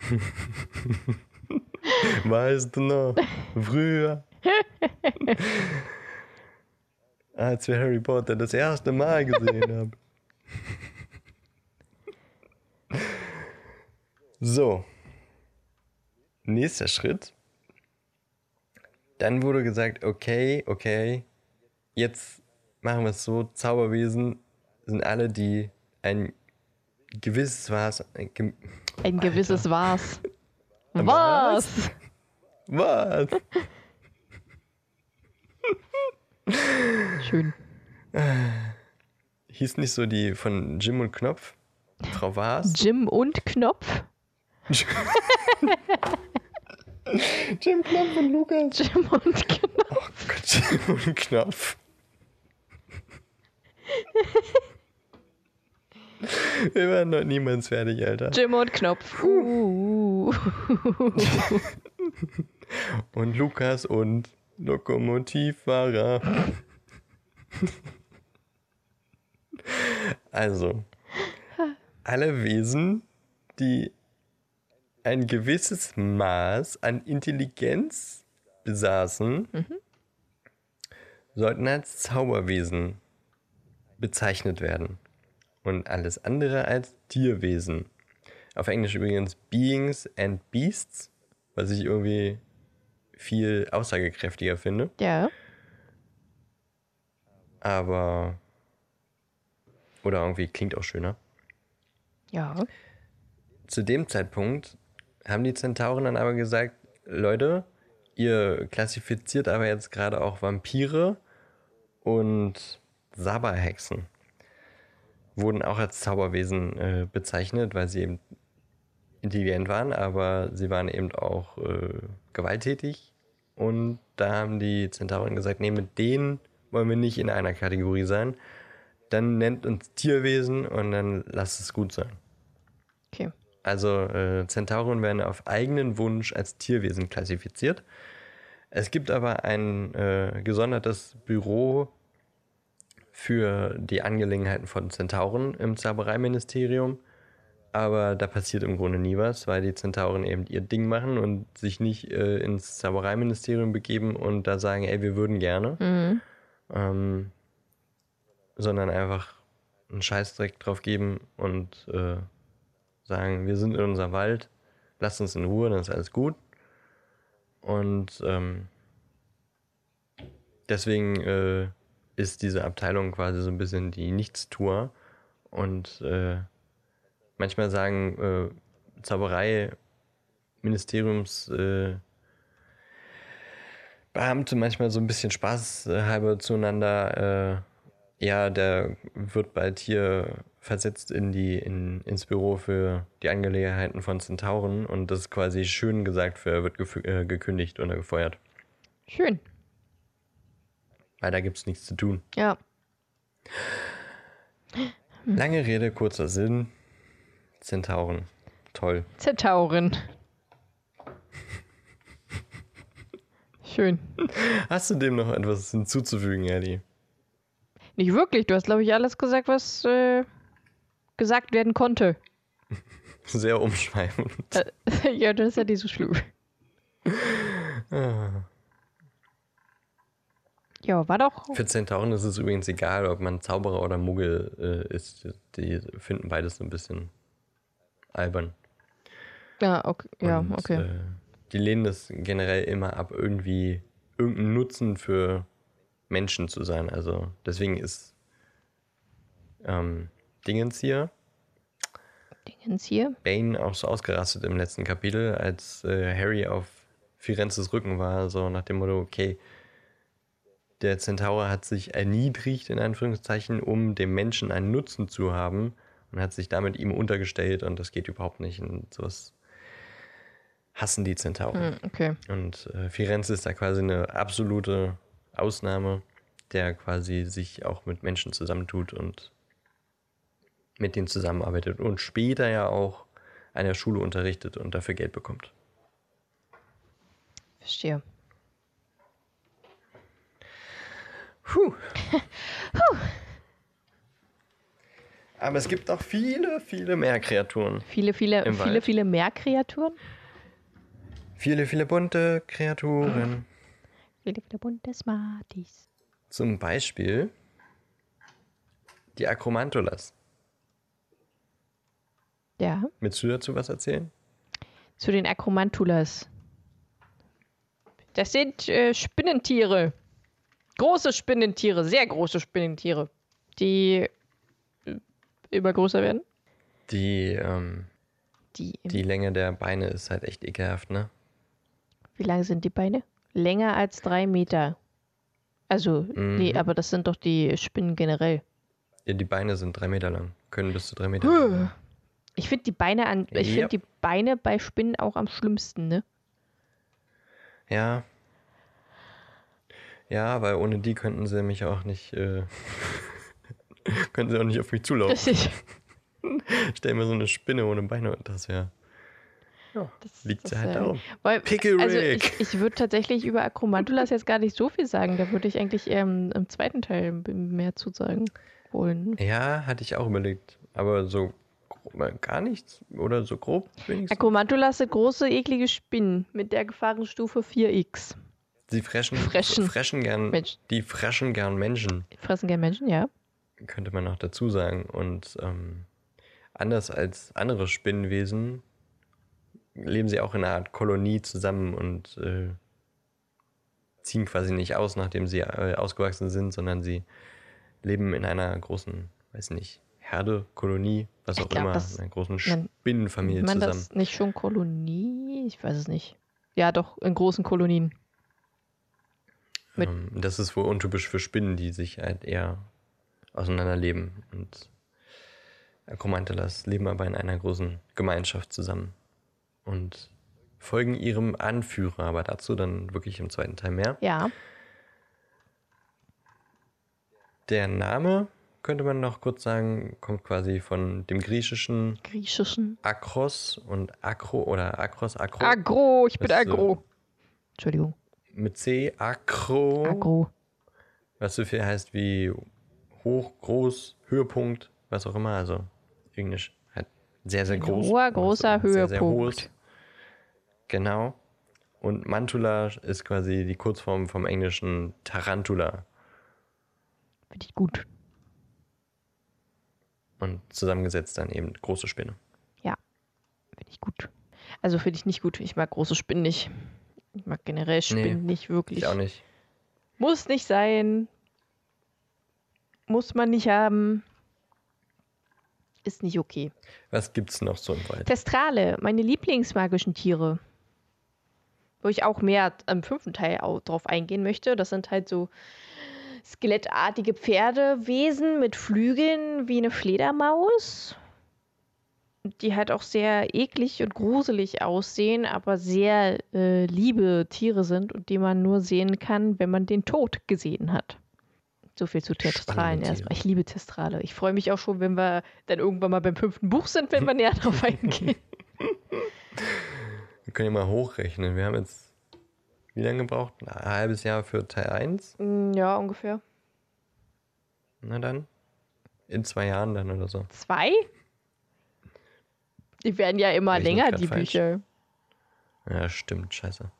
weißt du noch? Früher. Als wir Harry Potter das erste Mal gesehen haben. So. Nächster Schritt. Dann wurde gesagt, okay, okay, jetzt machen wir es so, Zauberwesen sind alle, die ein gewisses was, ein gem- Ein gewisses Was. Was? Was? was? Schön. Hieß nicht so die von Jim und Knopf? Frau Was? Jim und Knopf. Jim Knopf und Lukas. Jim und Knopf. Oh Gott, Jim und Knopf. Wir werden noch niemals fertig, Alter. Jim und Knopf. Uh. Und Lukas und Lokomotivfahrer. Also, alle Wesen, die ein gewisses Maß an Intelligenz besaßen, sollten als Zauberwesen bezeichnet werden. Und alles andere als Tierwesen. Auf Englisch übrigens Beings and Beasts, was ich irgendwie viel aussagekräftiger finde. Ja. Aber. Oder irgendwie klingt auch schöner. Ja. Zu dem Zeitpunkt haben die Zentauren dann aber gesagt: Leute, ihr klassifiziert aber jetzt gerade auch Vampire und Saberhexen. Wurden auch als Zauberwesen äh, bezeichnet, weil sie eben intelligent waren, aber sie waren eben auch äh, gewalttätig. Und da haben die Zentauren gesagt, nee, mit denen wollen wir nicht in einer Kategorie sein. Dann nennt uns Tierwesen und dann lasst es gut sein. Okay. Also äh, Zentauren werden auf eigenen Wunsch als Tierwesen klassifiziert. Es gibt aber ein äh, gesondertes Büro für die Angelegenheiten von Zentauren im Zaubereiministerium. Aber da passiert im Grunde nie was, weil die Zentauren eben ihr Ding machen und sich nicht äh, ins Zaubereiministerium begeben und da sagen, ey, wir würden gerne. Mhm. Ähm, sondern einfach einen Scheißdreck drauf geben und äh, sagen, wir sind in unserem Wald, lasst uns in Ruhe, dann ist alles gut. Und ähm, deswegen äh, ist diese Abteilung quasi so ein bisschen die Nichtstour. Und äh, manchmal sagen äh, Zauberei-Ministeriums äh, Beamte manchmal so ein bisschen spaßhalber zueinander. Äh, ja, der wird bald hier versetzt in die, in, ins Büro für die Angelegenheiten von Zentauren und das ist quasi schön gesagt für, er wird äh, gekündigt oder gefeuert. Schön. Weil da gibt es nichts zu tun. Ja. Lange Rede, kurzer Sinn. Zentauren. Toll. Zentauren. Schön. Hast du dem noch etwas hinzuzufügen, Eddie? Nicht wirklich. Du hast, glaube ich, alles gesagt, was äh, gesagt werden konnte. Sehr umschweifend. Äh, ja, das ist ja nicht so schlimm. Ja, war doch. Für Zentauren ist es übrigens egal, ob man Zauberer oder Muggel äh, ist. Die finden beides so ein bisschen albern. Ja, okay. Ja, Und, okay. Äh, die lehnen das generell immer ab, irgendwie irgendeinen Nutzen für Menschen zu sein. Also deswegen ist ähm, Dingens hier, Dingens hier. Bane auch so ausgerastet im letzten Kapitel, als äh, Harry auf Firenzes Rücken war, so nach dem Motto, okay, der Zentaur hat sich erniedrigt, in Anführungszeichen, um dem Menschen einen Nutzen zu haben und hat sich damit ihm untergestellt und das geht überhaupt nicht. Und sowas hassen die Zentauren. Hm, okay. Und äh, Firenze ist da quasi eine absolute Ausnahme, der quasi sich auch mit Menschen zusammentut und mit denen zusammenarbeitet und später ja auch an der Schule unterrichtet und dafür Geld bekommt. Verstehe. Puh. Aber es gibt noch viele, viele mehr Kreaturen. Viele, viele, viele, Wald. viele mehr Kreaturen. Viele, viele bunte Kreaturen. Viele, viele bunte Smarties. Zum Beispiel die Akromantulas. Ja, Willst du dazu was erzählen? zu den Akromantulas. Das sind äh, Spinnentiere. Große Spinnentiere, sehr große Spinnentiere, die immer größer werden. Die, ähm, Die, die Länge der Beine ist halt echt ekelhaft, ne? Wie lang sind die Beine? Länger als drei Meter. Also, nee, Mhm. aber das sind doch die Spinnen generell. Ja, die Beine sind drei Meter lang. Können bis zu drei Meter lang. Ich finde die Beine an, ich Ja. finde die Beine bei Spinnen auch am schlimmsten, ne? Ja. Ja, weil ohne die könnten sie mich auch nicht, äh, könnten sie auch nicht auf mich zulaufen. Ist, Stell mir so eine Spinne ohne Beine und das wäre. Ja, das, liegt das, sie halt äh, darum. Weil, Pickle also ich, ich würde tatsächlich über Akromantulas jetzt gar nicht so viel sagen. Da würde ich eigentlich eher im, zweiten Teil mehr zu sagen wollen. Ja, hatte ich auch überlegt. Aber so grob, gar nichts oder so grob wenigstens. Akromantulas sind große, eklige Spinnen mit der Gefahrenstufe 4x. Sie freschen, Freschen. freschen gern, Mensch. die freschen gern Menschen, Die fressen gerne Menschen, ja. könnte man noch dazu sagen. Und ähm, anders als andere Spinnenwesen leben sie auch in einer Art Kolonie zusammen und äh, ziehen quasi nicht aus, nachdem sie äh, ausgewachsen sind, sondern sie leben in einer großen, weiß nicht, Herde, Kolonie, was Ich auch glaub, immer, in einer großen man- Spinnenfamilie man zusammen. das nicht schon Kolonie? Ich weiß es nicht. Ja, doch, in großen Kolonien. Mit- Ähm, das ist wohl untypisch für Spinnen, die sich halt eher auseinanderleben. Und Acromantelas leben aber in einer großen Gemeinschaft zusammen und folgen ihrem Anführer, aber dazu dann wirklich im zweiten Teil mehr. Ja. Der Name, könnte man noch kurz sagen, kommt quasi von dem griechischen Griechischen. Akros und Akro oder Akros, Akro Agro, ich bin Agro. Entschuldigung. Mit C, Akro. Agro. Was so viel heißt wie hoch, groß, Höhepunkt, was auch immer. Also Englisch halt sehr, sehr groß. hoher, Also großer sehr, sehr Höhepunkt. hohes. Genau. Und Mantula ist quasi die Kurzform vom englischen Tarantula. Finde ich gut. Und zusammengesetzt dann eben große Spinne. Ja. Finde ich gut. Also finde ich nicht gut. Ich mag große Spinnen nicht. Ich mag generell Spinnen nicht wirklich. Ich auch nicht. Muss nicht sein. Muss man nicht haben. Ist nicht okay. Was gibt's noch so im Wald? Testrale, meine Lieblingsmagischen Tiere. Wo ich auch mehr am fünften Teil au- drauf eingehen möchte. Das sind halt so skelettartige Pferdewesen mit Flügeln wie eine Fledermaus. Die halt auch sehr eklig und gruselig aussehen, aber sehr äh, liebe Tiere sind und die man nur sehen kann, wenn man den Tod gesehen hat. So viel zu Testralen erstmal. Ich liebe Testrale. Ich freue mich auch schon, wenn wir dann irgendwann mal beim fünften Buch sind, wenn wir näher drauf eingehen. Wir können ja mal hochrechnen. Wir haben jetzt wie lange gebraucht? Ein halbes Jahr für Teil 1? Mm, Ja, ungefähr. Na dann. In zwei Jahren dann oder so. Zwei? Die werden ja immer länger, die falsch? Bücher. Ja, stimmt, scheiße.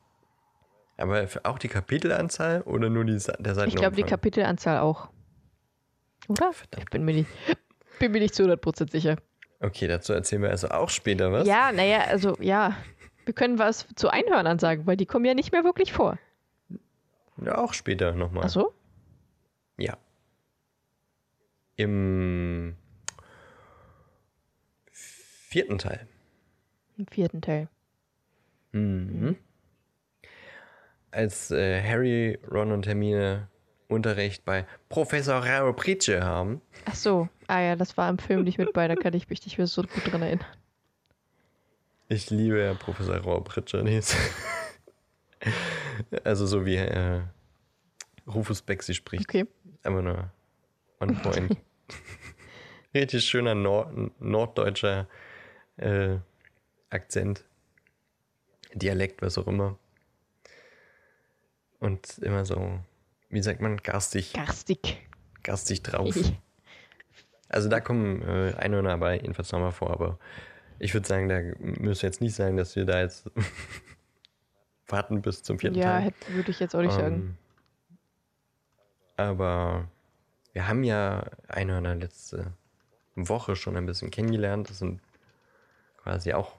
Aber auch die Kapitelanzahl oder nur die, der Seiten? Ich glaube, die Kapitelanzahl auch. Oder? Verdammt. Ich bin mir nicht, bin mir nicht zu 100% sicher. Okay, dazu erzählen wir also auch später was. Ja, naja, also ja. Wir können was zu Einhörnern sagen, weil die kommen ja nicht mehr wirklich vor. Ja, auch später nochmal. Ach so? Ja. Im vierten Teil. Im vierten Teil. Mhm. Als äh, Harry, Ron und Hermine Unterricht bei Professor Rao Pritsche haben. Ach so. Ah ja, das war im Film nicht mit bei, da kann ich mich nicht mehr so gut dran erinnern. Ich liebe ja Professor Rao Pritsche. also so wie äh, Rufus Beck sie spricht. Okay. Einfach nur on point. Richtig schöner Nord norddeutscher äh, Akzent. Dialekt, was auch immer. Und immer so, wie sagt man, garstig, Garstig. garstig drauf. Also da kommen äh, Einhörner aber jedenfalls nochmal vor, aber ich würde sagen, da müsst ihr jetzt nicht sagen, dass wir da jetzt warten bis zum vierten Ja, Teil. hätte- würde ich jetzt auch nicht sagen. Ähm, Aber wir haben ja Einhörner letzte Woche schon ein bisschen kennengelernt. Das sind quasi auch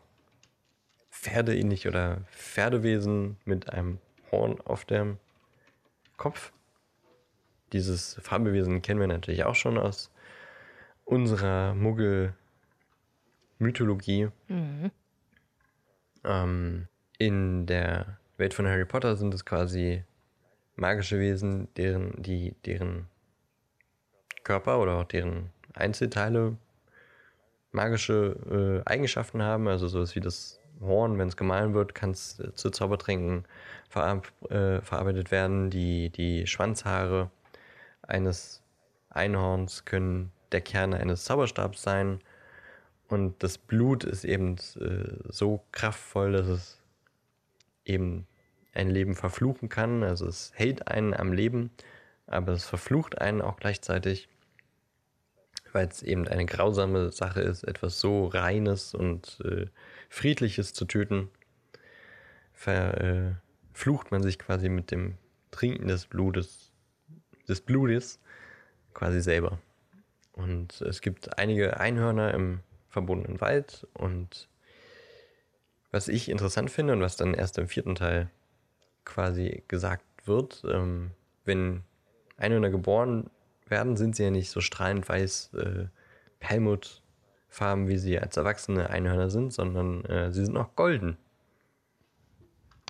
Pferdeähnlich oder Pferdewesen mit einem Horn auf dem Kopf. Dieses Fabelwesen kennen wir natürlich auch schon aus unserer Muggel-Mythologie. Ähm, in der Welt von Harry Potter sind es quasi magische Wesen, deren, die, deren Körper oder auch deren Einzelteile magische äh, Eigenschaften haben. Also sowas wie das Horn, wenn es gemahlen wird, kann es äh, zu Zaubertränken verab äh, verarbeitet werden. Die, die Schwanzhaare eines Einhorns können der Kern eines Zauberstabs sein. Und das Blut ist eben äh, so kraftvoll, dass es eben ein Leben verfluchen kann. Also es hält einen am Leben, aber es verflucht einen auch gleichzeitig, weil es eben eine grausame Sache ist, etwas so Reines und äh, Friedliches zu töten. Verflucht man sich quasi mit dem Trinken des Blutes, des Blutes quasi selber. Und es gibt einige Einhörner im verbundenen Wald und was ich interessant finde und was dann erst im vierten Teil quasi gesagt wird, ähm, wenn Einhörner geboren werden, sind sie ja nicht so strahlend weiß, äh, Perlmuttfarben, wie sie als erwachsene Einhörner sind, sondern äh, sie sind noch golden.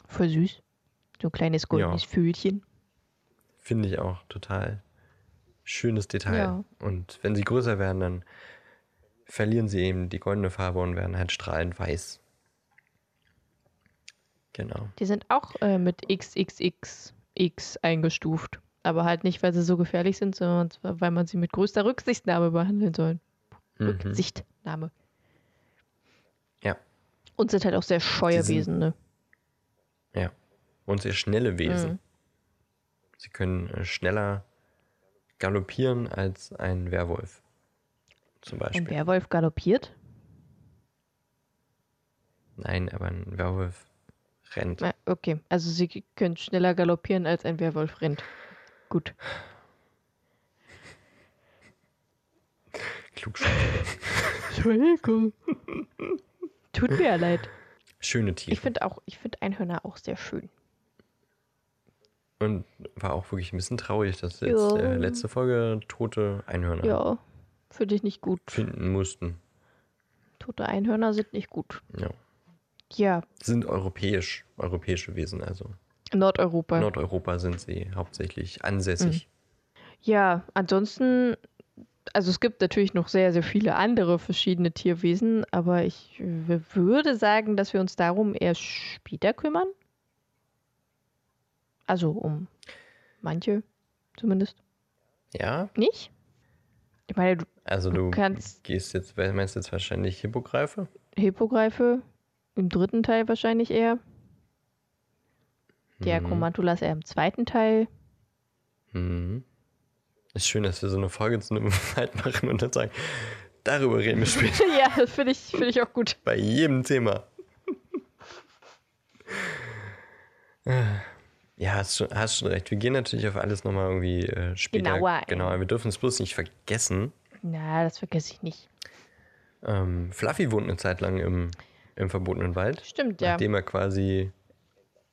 Voll süß. So ein kleines goldenes Ja. Fühlchen. Finde ich auch total schönes Detail. Ja. Und wenn sie größer werden, dann verlieren sie eben die goldene Farbe und werden halt strahlend weiß. Genau. Die sind auch äh, mit XXXX eingestuft. Aber halt nicht, weil sie so gefährlich sind, sondern weil man sie mit größter Rücksichtnahme behandeln soll. Mhm. Rücksichtnahme. Ja, Und sind halt auch sehr scheue sind- Wesen, ne? ja. Und sehr schnelle Wesen. Mhm. Sie können äh, schneller galoppieren als ein Werwolf. Zum Beispiel. Ein Werwolf galoppiert? Nein, aber ein Werwolf rennt. Okay. Also sie können schneller galoppieren, als ein Werwolf rennt. Gut. Klugscheißer. Entschuldigung. Tut mir ja leid. Schöne Tiere. Ich finde auch, ich finde Einhörner auch sehr schön. Und war auch wirklich ein bisschen traurig, dass jetzt Ja. äh, letzte Folge tote Einhörner Ja, finde ich nicht gut. finden mussten. Tote Einhörner sind nicht gut. Ja. Ja, Sind europäisch, europäische Wesen, also. Nordeuropa. Nordeuropa sind sie hauptsächlich ansässig. Ja, ansonsten, also es gibt natürlich noch sehr, sehr viele andere verschiedene Tierwesen, aber ich würde sagen, dass wir uns darum eher später kümmern. Also um manche zumindest. Ja, Nicht? Ich meine, du also du kannst- gehst jetzt, meinst jetzt wahrscheinlich Hippogreife? Hippogreife im dritten Teil wahrscheinlich eher. Die Mhm. Akromantulas eher im zweiten Teil. Mhm. Ist schön, dass wir so eine Folge zu einem Wald machen und dann sagen, darüber reden wir später. ja, das finde ich, finde ich auch gut. Bei jedem Thema. Ja, hast schon, hast schon recht. Wir gehen natürlich auf alles nochmal irgendwie äh, später. Genauer. Genau, wir dürfen es bloß nicht vergessen. Na, das vergesse ich nicht. Ähm, Fluffy wohnt eine Zeit lang im, im verbotenen Wald. Stimmt, ja. Nachdem er quasi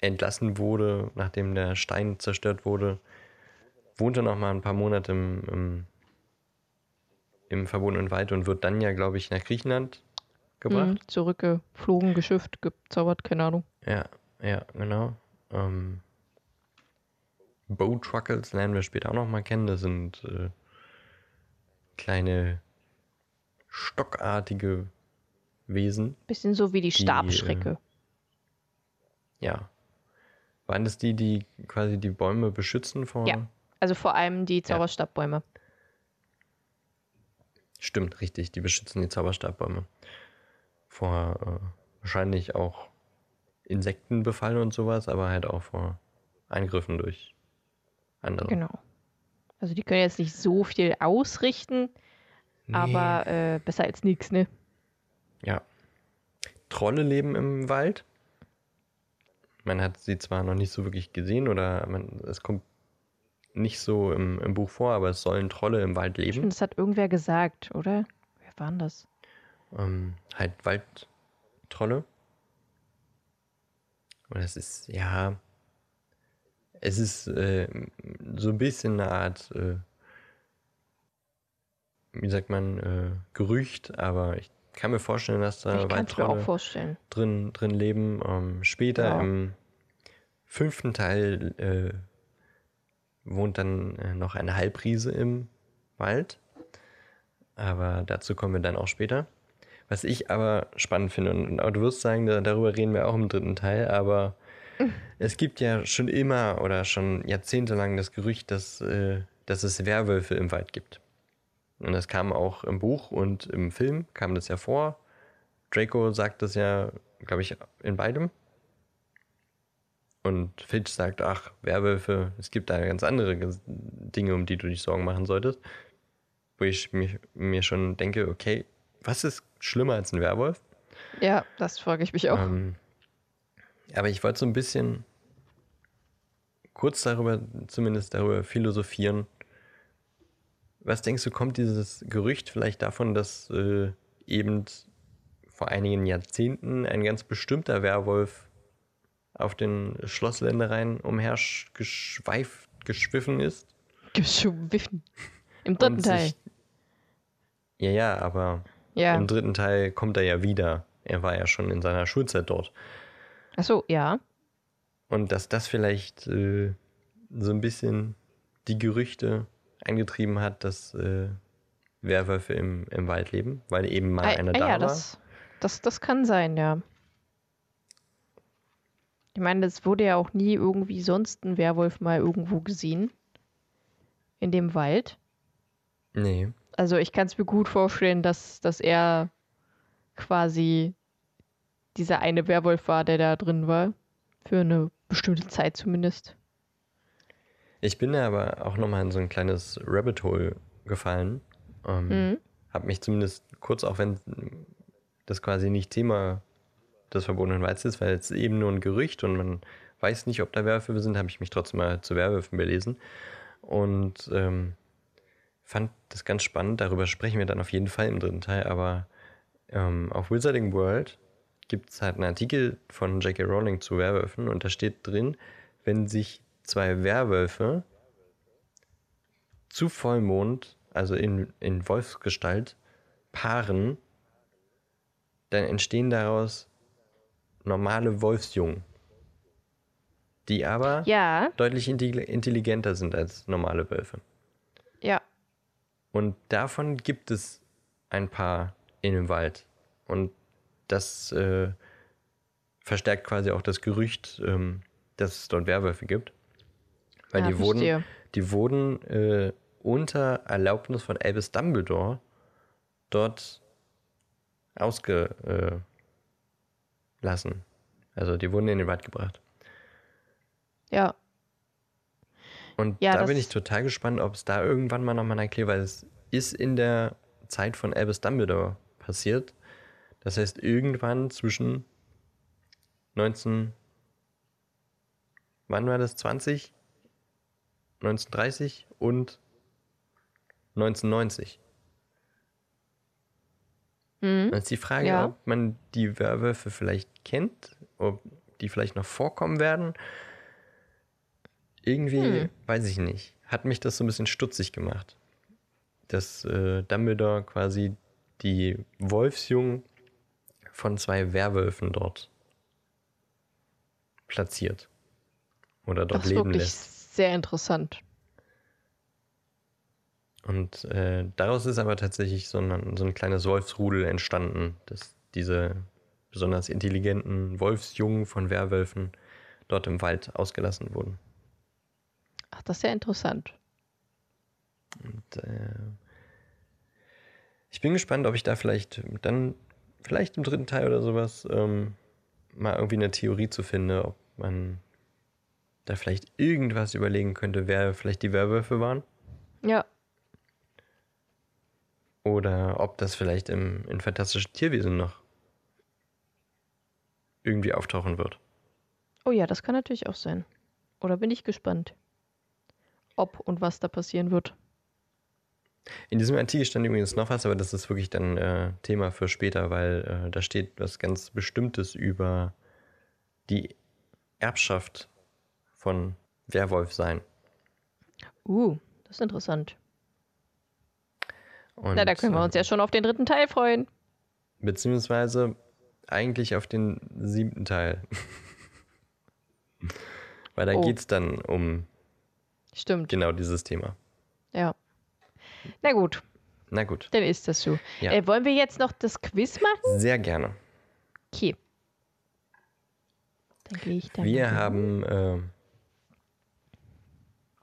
entlassen wurde, nachdem der Stein zerstört wurde, wohnt er noch mal ein paar Monate im, im, im verbotenen Wald und wird dann ja, glaube ich, nach Griechenland gebracht. Mhm, zurückgeflogen, geschifft, gezaubert, keine Ahnung. Ja, ja, genau. Ähm, Bowtruckles lernen wir später auch noch mal kennen. Das sind äh, kleine stockartige Wesen. Bisschen so wie die Die, Stabschrecke. Ja. Waren das die, die quasi die Bäume beschützen vor? Ja. Also vor allem die Zauberstabbäume. Stimmt, richtig. Die beschützen die Zauberstabbäume vor äh, wahrscheinlich auch Insektenbefall und sowas, aber halt auch vor Eingriffen durch andere. Genau. Also die können jetzt nicht so viel ausrichten, Nee. aber äh, besser als nichts, ne? Ja. Trolle leben im Wald. Man hat sie zwar noch nicht so wirklich gesehen oder man, es kommt nicht so im, im Buch vor, aber es sollen Trolle im Wald leben. Stimmt, das hat irgendwer gesagt, oder? Wer war denn das? ähm, halt Waldtrolle. Und es ist, ja, es ist äh, so ein bisschen eine Art, äh, wie sagt man, äh, Gerücht, aber ich kann mir vorstellen, dass da vorstellen. drin, drin leben. Ähm, später Ja. im fünften Teil äh, wohnt dann äh, noch eine Halbriese im Wald. Aber dazu kommen wir dann auch später. Was ich aber spannend finde, und und du wirst sagen, da, darüber reden wir auch im dritten Teil, aber es gibt ja schon immer oder schon jahrzehntelang das Gerücht, dass, äh, dass es Werwölfe im Wald gibt. Und das kam auch im Buch und im Film kam das ja vor. Draco sagt das ja, glaube ich, in beidem. Und Filch sagt, ach, Werwölfe, es gibt da ganz andere Dinge, um die du dich Sorgen machen solltest. Wo ich mich, mir schon denke, okay, was ist schlimmer als ein Werwolf? Ja, das frage ich mich auch. Ähm, aber ich wollte so ein bisschen kurz darüber, zumindest darüber philosophieren. Was denkst du, kommt dieses Gerücht vielleicht davon, dass äh, eben vor einigen Jahrzehnten ein ganz bestimmter Werwolf auf den Schlossländereien umhergeschweift, geschwiffen ist? Geschwiffen. Im dritten Teil. Ja, ja, aber Ja. im dritten Teil kommt er ja wieder. Er war ja schon in seiner Schulzeit dort. Achso, ja. Und dass das vielleicht äh, so ein bisschen die Gerüchte eingetrieben hat, dass äh, Werwölfe im, im Wald leben, weil eben mal einer ah, da ja, war. das, das, das kann sein, ja. Ich meine, es wurde ja auch nie irgendwie sonst ein Werwolf mal irgendwo gesehen. In dem Wald. Nee. Also ich kann es mir gut vorstellen, dass, dass er quasi dieser eine Werwolf war, der da drin war. Für eine bestimmte Zeit zumindest. Ich bin da aber auch nochmal in so ein kleines Rabbit Hole gefallen. Ähm, Mhm. Hab mich zumindest kurz, auch wenn das quasi nicht Thema des verbotenen Walds ist, weil es eben nur ein Gerücht und man weiß nicht, ob da Werwölfe sind, habe ich mich trotzdem mal zu Werwölfen belesen. Und ähm, fand das ganz spannend. Darüber sprechen wir dann auf jeden Fall im dritten Teil. Aber ähm, auf Wizarding World gibt es halt einen Artikel von J.K. Rowling zu Werwölfen und da steht drin, wenn sich zwei Werwölfe zu Vollmond, also in, in Wolfsgestalt, paaren, dann entstehen daraus normale Wolfsjungen, die aber Ja, deutlich intelli- intelligenter sind als normale Wölfe. ja. Und davon gibt es ein paar in dem Wald. Und das äh, verstärkt quasi auch das Gerücht, ähm, dass es dort Werwölfe gibt. Weil Ja, die wurden, die wurden äh, unter Erlaubnis von Albus Dumbledore dort ausgelassen. also die wurden in den Wald gebracht. Ja, Und Ja, da bin ich total gespannt, ob es da irgendwann mal nochmal erklärt, weil es ist in der Zeit von Albus Dumbledore passiert. Das heißt, irgendwann zwischen 19. Wann war das? 20? 1930 und 1990. Mhm. Dann ist die Frage, Ja. ob man die Werwölfe vielleicht kennt, ob die vielleicht noch vorkommen werden. Irgendwie, Hm. weiß ich nicht, hat mich das so ein bisschen stutzig gemacht. Dass äh, Dumbledore quasi die Wolfsjungen von zwei Werwölfen dort platziert. Oder dort Das leben lässt. Sehr interessant. Und äh, daraus ist aber tatsächlich so ein, so ein kleines Wolfsrudel entstanden, dass diese besonders intelligenten Wolfsjungen von Werwölfen dort im Wald ausgelassen wurden. Ach, das ist sehr interessant. Und, äh, ich bin gespannt, ob ich da vielleicht dann, vielleicht im dritten Teil oder sowas, ähm, mal irgendwie eine Theorie zu finde, ob man da vielleicht irgendwas überlegen könnte, wer vielleicht die Werwölfe waren. Ja, Oder ob das vielleicht im, in Fantastischen Tierwesen noch irgendwie auftauchen wird. oh ja, das kann natürlich auch sein. Oder bin ich gespannt, ob und was da passieren wird. In diesem Artikel stand übrigens noch was, aber das ist wirklich dann äh, Thema für später, weil äh, da steht was ganz Bestimmtes über die Erbschaft von Werwolf sein. Uh, das ist interessant. Und, Na, da können wir uns ja schon auf den dritten Teil freuen. Beziehungsweise eigentlich auf den siebten Teil. weil da Oh. geht es dann um Stimmt. genau dieses Thema. Ja. Na gut, Na gut, dann ist das so. Ja. Äh, wollen wir jetzt noch das Quiz machen? sehr gerne. Okay. Dann gehe ich da Wir haben äh,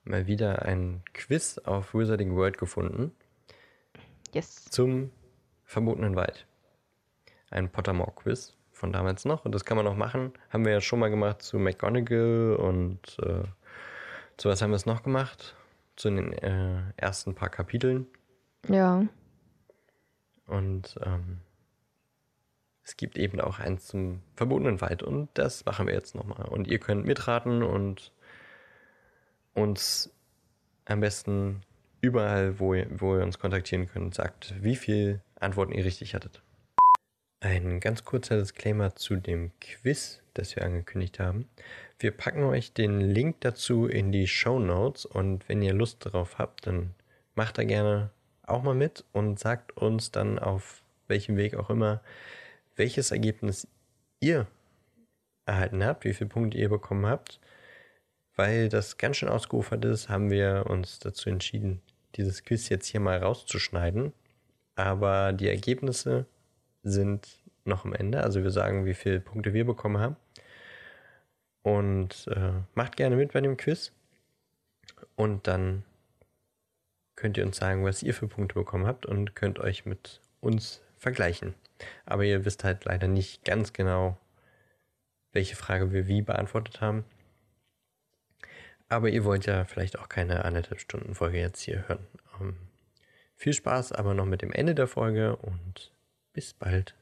mal wieder ein Quiz auf Wizarding World gefunden Yes. zum verbotenen Wald. Ein Pottermore-Quiz von damals noch und das kann man noch machen. Haben wir ja schon mal gemacht zu McGonagall und äh, zu was haben wir es noch gemacht? Zu den äh, ersten paar Kapiteln. Ja. Und ähm, es gibt eben auch eins zum verbotenen Wald und das machen wir jetzt nochmal. Und ihr könnt mitraten und uns am besten überall, wo ihr, wo ihr uns kontaktieren könnt, sagt, wie viel Antworten ihr richtig hattet. Ein ganz kurzer Disclaimer zu dem Quiz, das wir angekündigt haben. Wir packen euch den Link dazu in die Show Notes und wenn ihr Lust darauf habt, dann macht da gerne auch mal mit und sagt uns dann auf welchem Weg auch immer, welches Ergebnis ihr erhalten habt, wie viele Punkte ihr bekommen habt. Weil das ganz schön ausgeufert ist, haben wir uns dazu entschieden, dieses Quiz jetzt hier mal rauszuschneiden. Aber die Ergebnisse sind noch am Ende. Also wir sagen, wie viele Punkte wir bekommen haben. Und äh, macht gerne mit bei dem Quiz. Und dann könnt ihr uns sagen, was ihr für Punkte bekommen habt und könnt euch mit uns vergleichen. Aber ihr wisst halt leider nicht ganz genau, welche Frage wir wie beantwortet haben. Aber ihr wollt ja vielleicht auch keine anderthalb Stunden Folge jetzt hier hören. Ähm, viel Spaß aber noch mit dem Ende der Folge und bis bald.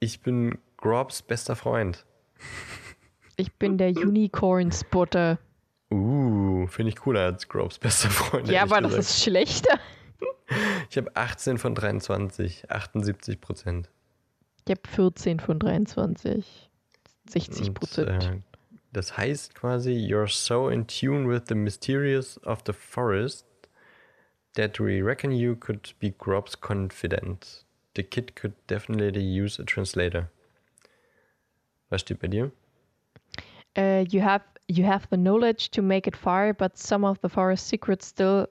Ich bin Grobs bester Freund. Ich bin der Unicorn-Spotter. Uh, finde ich cooler als Grobs bester Freund. Ja, aber das gesagt. ist schlechter. Ich habe 18 von 23, 78 Prozent. Ich habe 14 von 23. 60 Prozent. Äh, das heißt quasi, you're so in tune with the mysterious of the forest that we reckon you could be Grob's confident. The kid could definitely use a translator. Was steht bei dir? Uh, you have you have the knowledge to make it far, but some of the forest secrets still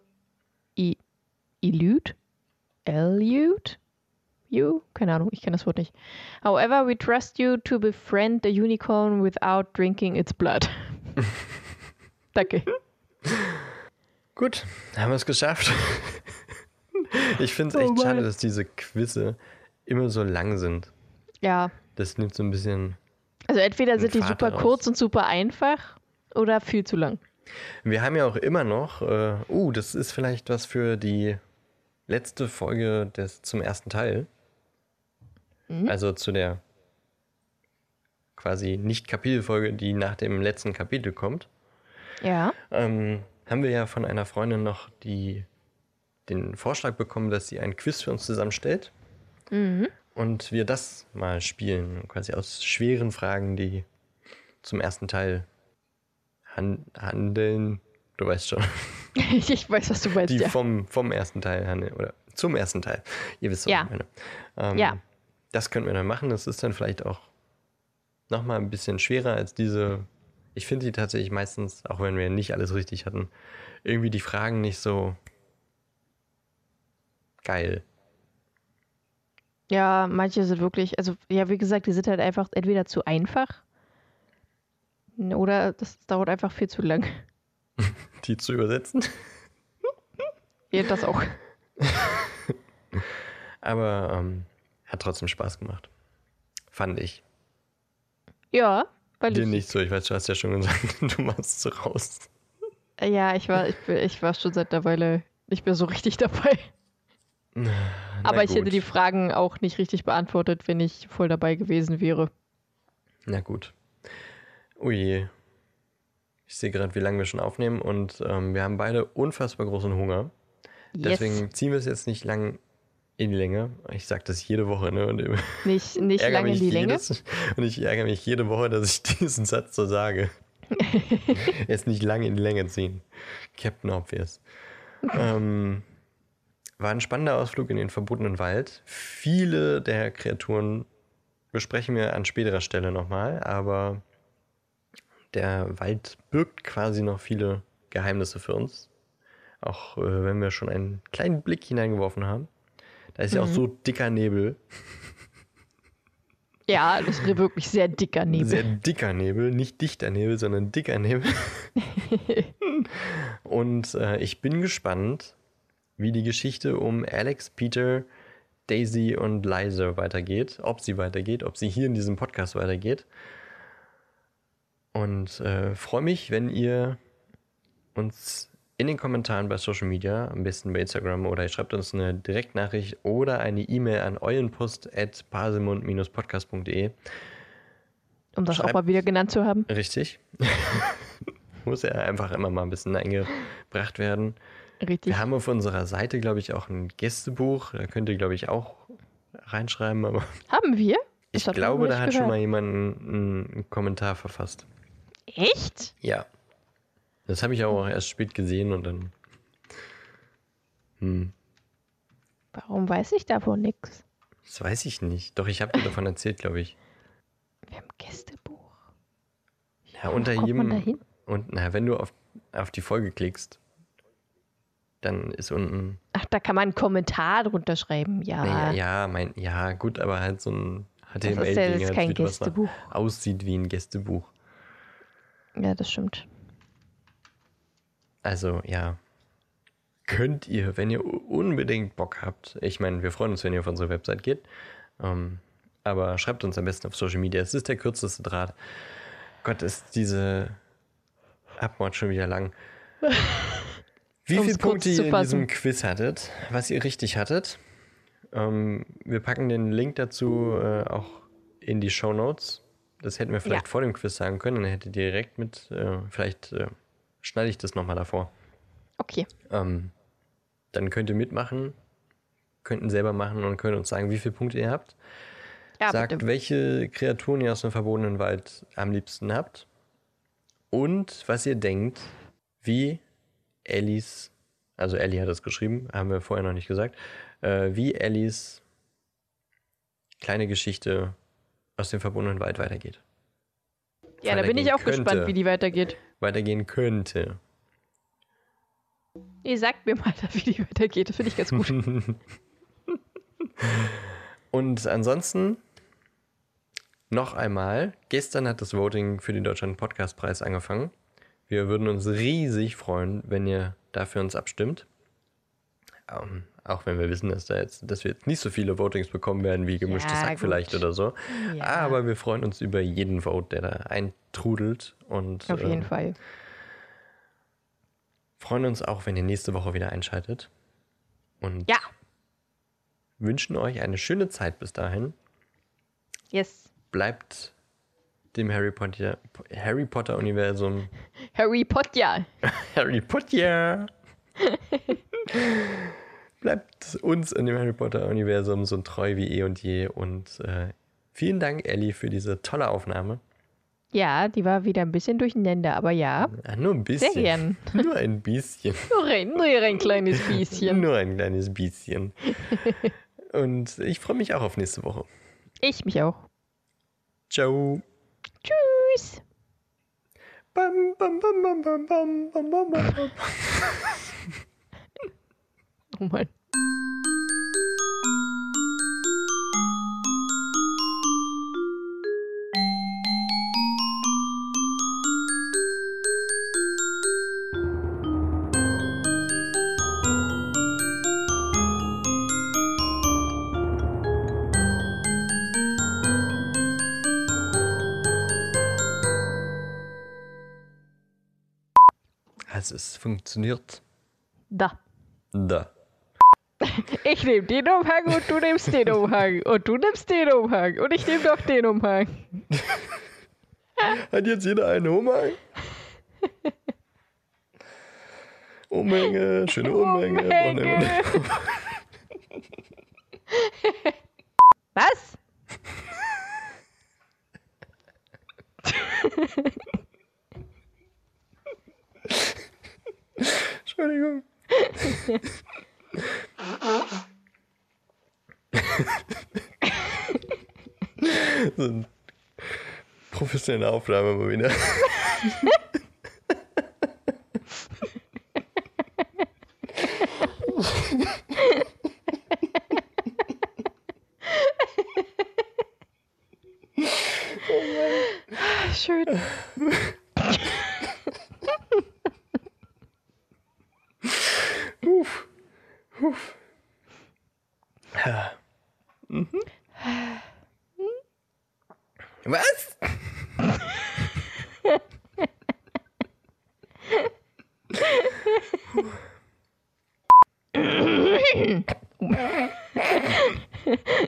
e elude? Elude? You? Keine Ahnung, ich kenne das Wort nicht. However, we trust you to befriend a unicorn without drinking its blood. Danke. Gut, haben wir es geschafft. ich finde es Oh echt schade, Mann. dass diese Quizze immer so lang sind. Ja, Das nimmt so ein bisschen. also entweder sind die Fahrt super raus. kurz und super einfach oder viel zu lang. Wir haben ja auch immer noch. Uh, uh, das ist vielleicht was für die letzte Folge des, zum ersten Teil. Also zu der quasi nicht Kapitelfolge, die nach dem letzten Kapitel kommt. Ja. Ähm, haben wir ja von einer Freundin noch die, den Vorschlag bekommen, dass sie ein Quiz für uns zusammenstellt. Und wir das mal spielen, quasi aus schweren Fragen, die zum ersten Teil han handeln. Du weißt schon, ich weiß, was du meinst, die ja. vom, vom ersten Teil handeln oder zum ersten Teil. Ihr wisst, was Ja. ich meine. Ähm, Ja. Das könnten wir dann machen. Das ist dann vielleicht auch nochmal ein bisschen schwerer als diese. Ich finde die tatsächlich meistens, auch wenn wir nicht alles richtig hatten, irgendwie die Fragen nicht so geil. Ja, manche sind wirklich, also ja, wie gesagt, die sind halt einfach entweder zu einfach oder das dauert einfach viel zu lang. Die zu übersetzen. Ja, das auch. Aber ähm, hat trotzdem Spaß gemacht. Fand ich. Ja, weil Dir ich. nicht so, ich weiß, du hast ja schon gesagt, du machst so raus. Ja, ich war, ich, ich war schon seit einer Weile nicht mehr so richtig dabei. Na Aber ich hätte die Fragen auch nicht richtig beantwortet, wenn ich voll dabei gewesen wäre. Na gut. Je. Ich sehe gerade, wie lange wir schon aufnehmen und ähm, wir haben beide unfassbar großen Hunger. Deswegen ziehen wir es jetzt nicht lang in die Länge. Ich sage das jede Woche, ne? Und Nicht, nicht lange in die Länge. jedes, Und ich ärgere mich jede Woche, dass ich diesen Satz so sage. Jetzt nicht lange in die Länge ziehen. Captain Obvious. ähm, war ein spannender Ausflug in den verbotenen Wald. Viele der Kreaturen besprechen wir an späterer Stelle nochmal, aber der Wald birgt quasi noch viele Geheimnisse für uns. Auch äh, wenn wir schon einen kleinen Blick hineingeworfen haben. Da ist ja auch so dicker Nebel. Ja, das ist wirklich sehr dicker Nebel. Sehr dicker Nebel, nicht dichter Nebel, sondern dicker Nebel. Und äh, ich bin gespannt, wie die Geschichte um Alex, Peter, Daisy und Liza weitergeht. Ob sie weitergeht, ob sie hier in diesem Podcast weitergeht. Und äh, freue mich, wenn ihr uns in den Kommentaren bei Social Media, am besten bei Instagram oder ihr schreibt uns eine Direktnachricht oder eine E-Mail an eulenpost.pasemund-podcast.de. um das auch schreib- mal wieder genannt zu haben. Richtig. Muss ja einfach immer mal ein bisschen eingebracht werden. Richtig. Wir haben auf unserer Seite, glaube ich, auch ein Gästebuch. Da könnt ihr, glaube ich, auch reinschreiben. Aber Haben wir? ich Das man glaube, da hat schon gehört. mal jemand einen, einen Kommentar verfasst. Echt? Ja. Das habe ich auch erst spät gesehen und dann. Hm, Warum weiß ich davon nichts? das weiß ich nicht. Doch, ich habe dir davon erzählt, glaube ich. Wir haben Gästebuch. Ja, unter kommt man jedem. Und na, wenn du auf, auf die Folge klickst, dann ist unten Ach, da kann man einen Kommentar drunter schreiben. Ja. Naja, ja, mein, ja, gut, aber halt so ein das ist ja HTML-Ding, jetzt halt, kein wie was aussieht wie ein Gästebuch. Ja, das stimmt. Also, ja. Könnt ihr, wenn ihr unbedingt Bock habt, ich meine, wir freuen uns, wenn ihr auf unsere Website geht, ähm, aber schreibt uns am besten auf Social Media. Es ist der kürzeste Draht. Gott, ist diese Abmord schon wieder lang. Wie viele Punkte ihr in diesem Quiz hattet, was ihr richtig hattet. Ähm, wir packen den Link dazu äh, auch in die Show Notes. Das hätten wir vielleicht Ja. vor dem Quiz sagen können, dann hättet ihr direkt mit, äh, vielleicht äh, schneide ich das nochmal davor. Okay. Ähm, dann könnt ihr mitmachen, könnten selber machen und könnt uns sagen, wie viele Punkte ihr habt. Ja, Sagt, bitte. welche Kreaturen ihr aus dem verbotenen Wald am liebsten habt. Und was ihr denkt, wie Ellis, also Ellie hat es geschrieben, haben wir vorher noch nicht gesagt, äh, wie Ellis kleine Geschichte aus dem verbotenen Wald weitergeht. Ja, da bin ich auch gespannt, könnte. wie die weitergeht. Weitergehen könnte. Ihr sagt mir mal, wie die weitergeht. Das finde ich ganz gut. Und ansonsten noch einmal, gestern hat das Voting für den Deutschland Podcastpreis angefangen. Wir würden uns riesig freuen, wenn ihr dafür uns abstimmt. Ähm, auch wenn wir wissen, dass, da jetzt, dass wir jetzt nicht so viele Votings bekommen werden wie gemischtes Ja, Hack gut. vielleicht oder so. Ja. Aber wir freuen uns über jeden Vote, der da eintrudelt. Und Auf jeden ähm, Fall. freuen uns auch, wenn ihr nächste Woche wieder einschaltet. Und Ja. wünschen euch eine schöne Zeit bis dahin. Yes. bleibt dem Harry Potter, Harry Potter Universum Harry Potter. Harry Potter bleibt uns in dem Harry Potter Universum so treu wie eh und je und äh, vielen Dank Ellie für diese tolle Aufnahme Ja, die war wieder ein bisschen durcheinander, aber ja. ah, nur ein bisschen Sehr gern. nur ein bisschen Nur ein, nur ein kleines bisschen. nur ein kleines bisschen und ich freue mich auch auf nächste Woche Ich mich auch. Ciao. Tschüss. Bam, bam, bam, bam, bam, bam, bam, bam, bam. Mann. Also es funktioniert. Da. Da. Ich nehme den Umhang und du nimmst den Umhang. Und du nimmst den Umhang. Und ich nehme doch den Umhang. Hat jetzt jeder einen Umhang? Umhänge, schöne Umhänge. Umhänge. Was? Entschuldigung. so eine professionelle Aufnahme mal wieder. Schön. Uff. Uff. Ja. Mhm. Was?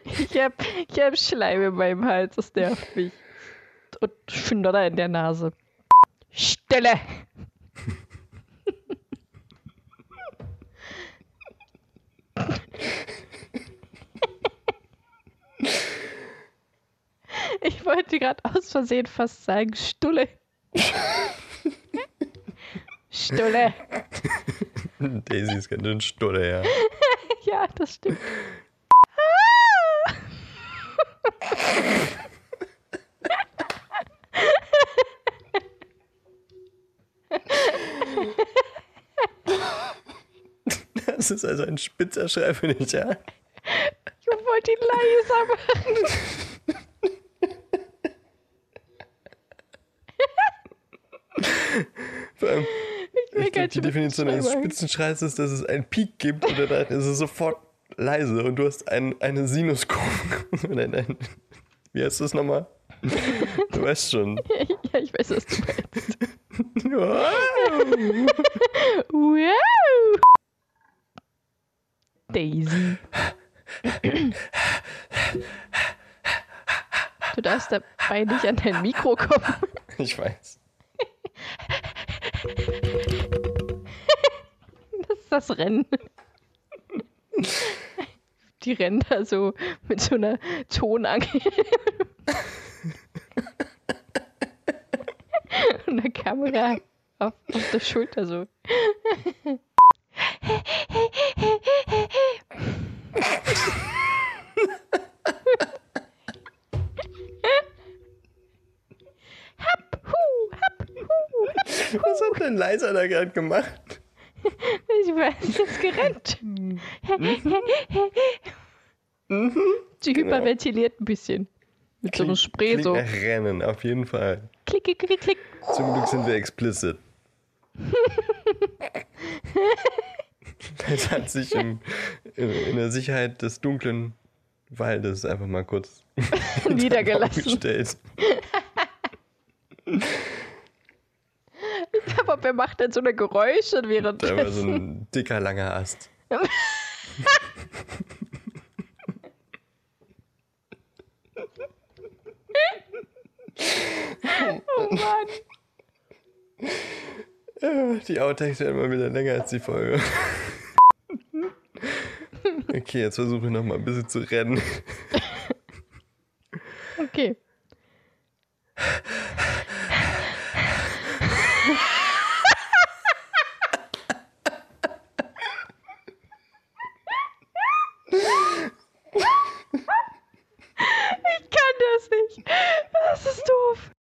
Ich hab, Schleim in meinem Hals, das nervt mich. Und Schnodder in der Nase. Stille! Ich wollte gerade aus Versehen fast sagen Stulle. Stulle. Daisy ist ganz schön stulle, ja. Ja, das stimmt. Das ist also ein spitzer Schrei für dich, ja? Ich wollte ihn leiser machen. Vor allem, Ich will ich glaube, ganz die Definition eines. Spitzenschreis ist, dass es einen Peak gibt und dann ist es sofort leise und du hast ein, eine Sinuskurve. Nein, nein. Wie heißt das nochmal? Du weißt schon. Ja, ich weiß, was du meinst. Wow. Wow! Daisy. Du darfst dabei nicht an dein Mikro kommen. Ich weiß. Das ist das Rennen. Die rennen da so mit so einer Tonangel. Und eine Kamera auf, auf der Schulter so. Hap, hu, hap, hu, hap. Was hat denn Leiser da gerade gemacht? Ich weiß, jetzt gerannt. Sie hyperventiliert ein bisschen. Mit so einem Spray Klingt so. nach Rennen, auf jeden Fall. Klick, klick, klick, klick. Zum Glück sind wir explicit. Es hat sich in, in, der Sicherheit des dunklen Waldes einfach mal kurz Niedergelassen. gestellt. Aber wer macht denn so eine Geräusche Da war so ein dicker, langer Ast. Oh Mann. Die Outtakes werden mal wieder länger als die Folge. Okay, jetzt versuche ich noch mal ein bisschen zu rennen. Okay. Ich kann das nicht. Das ist doof.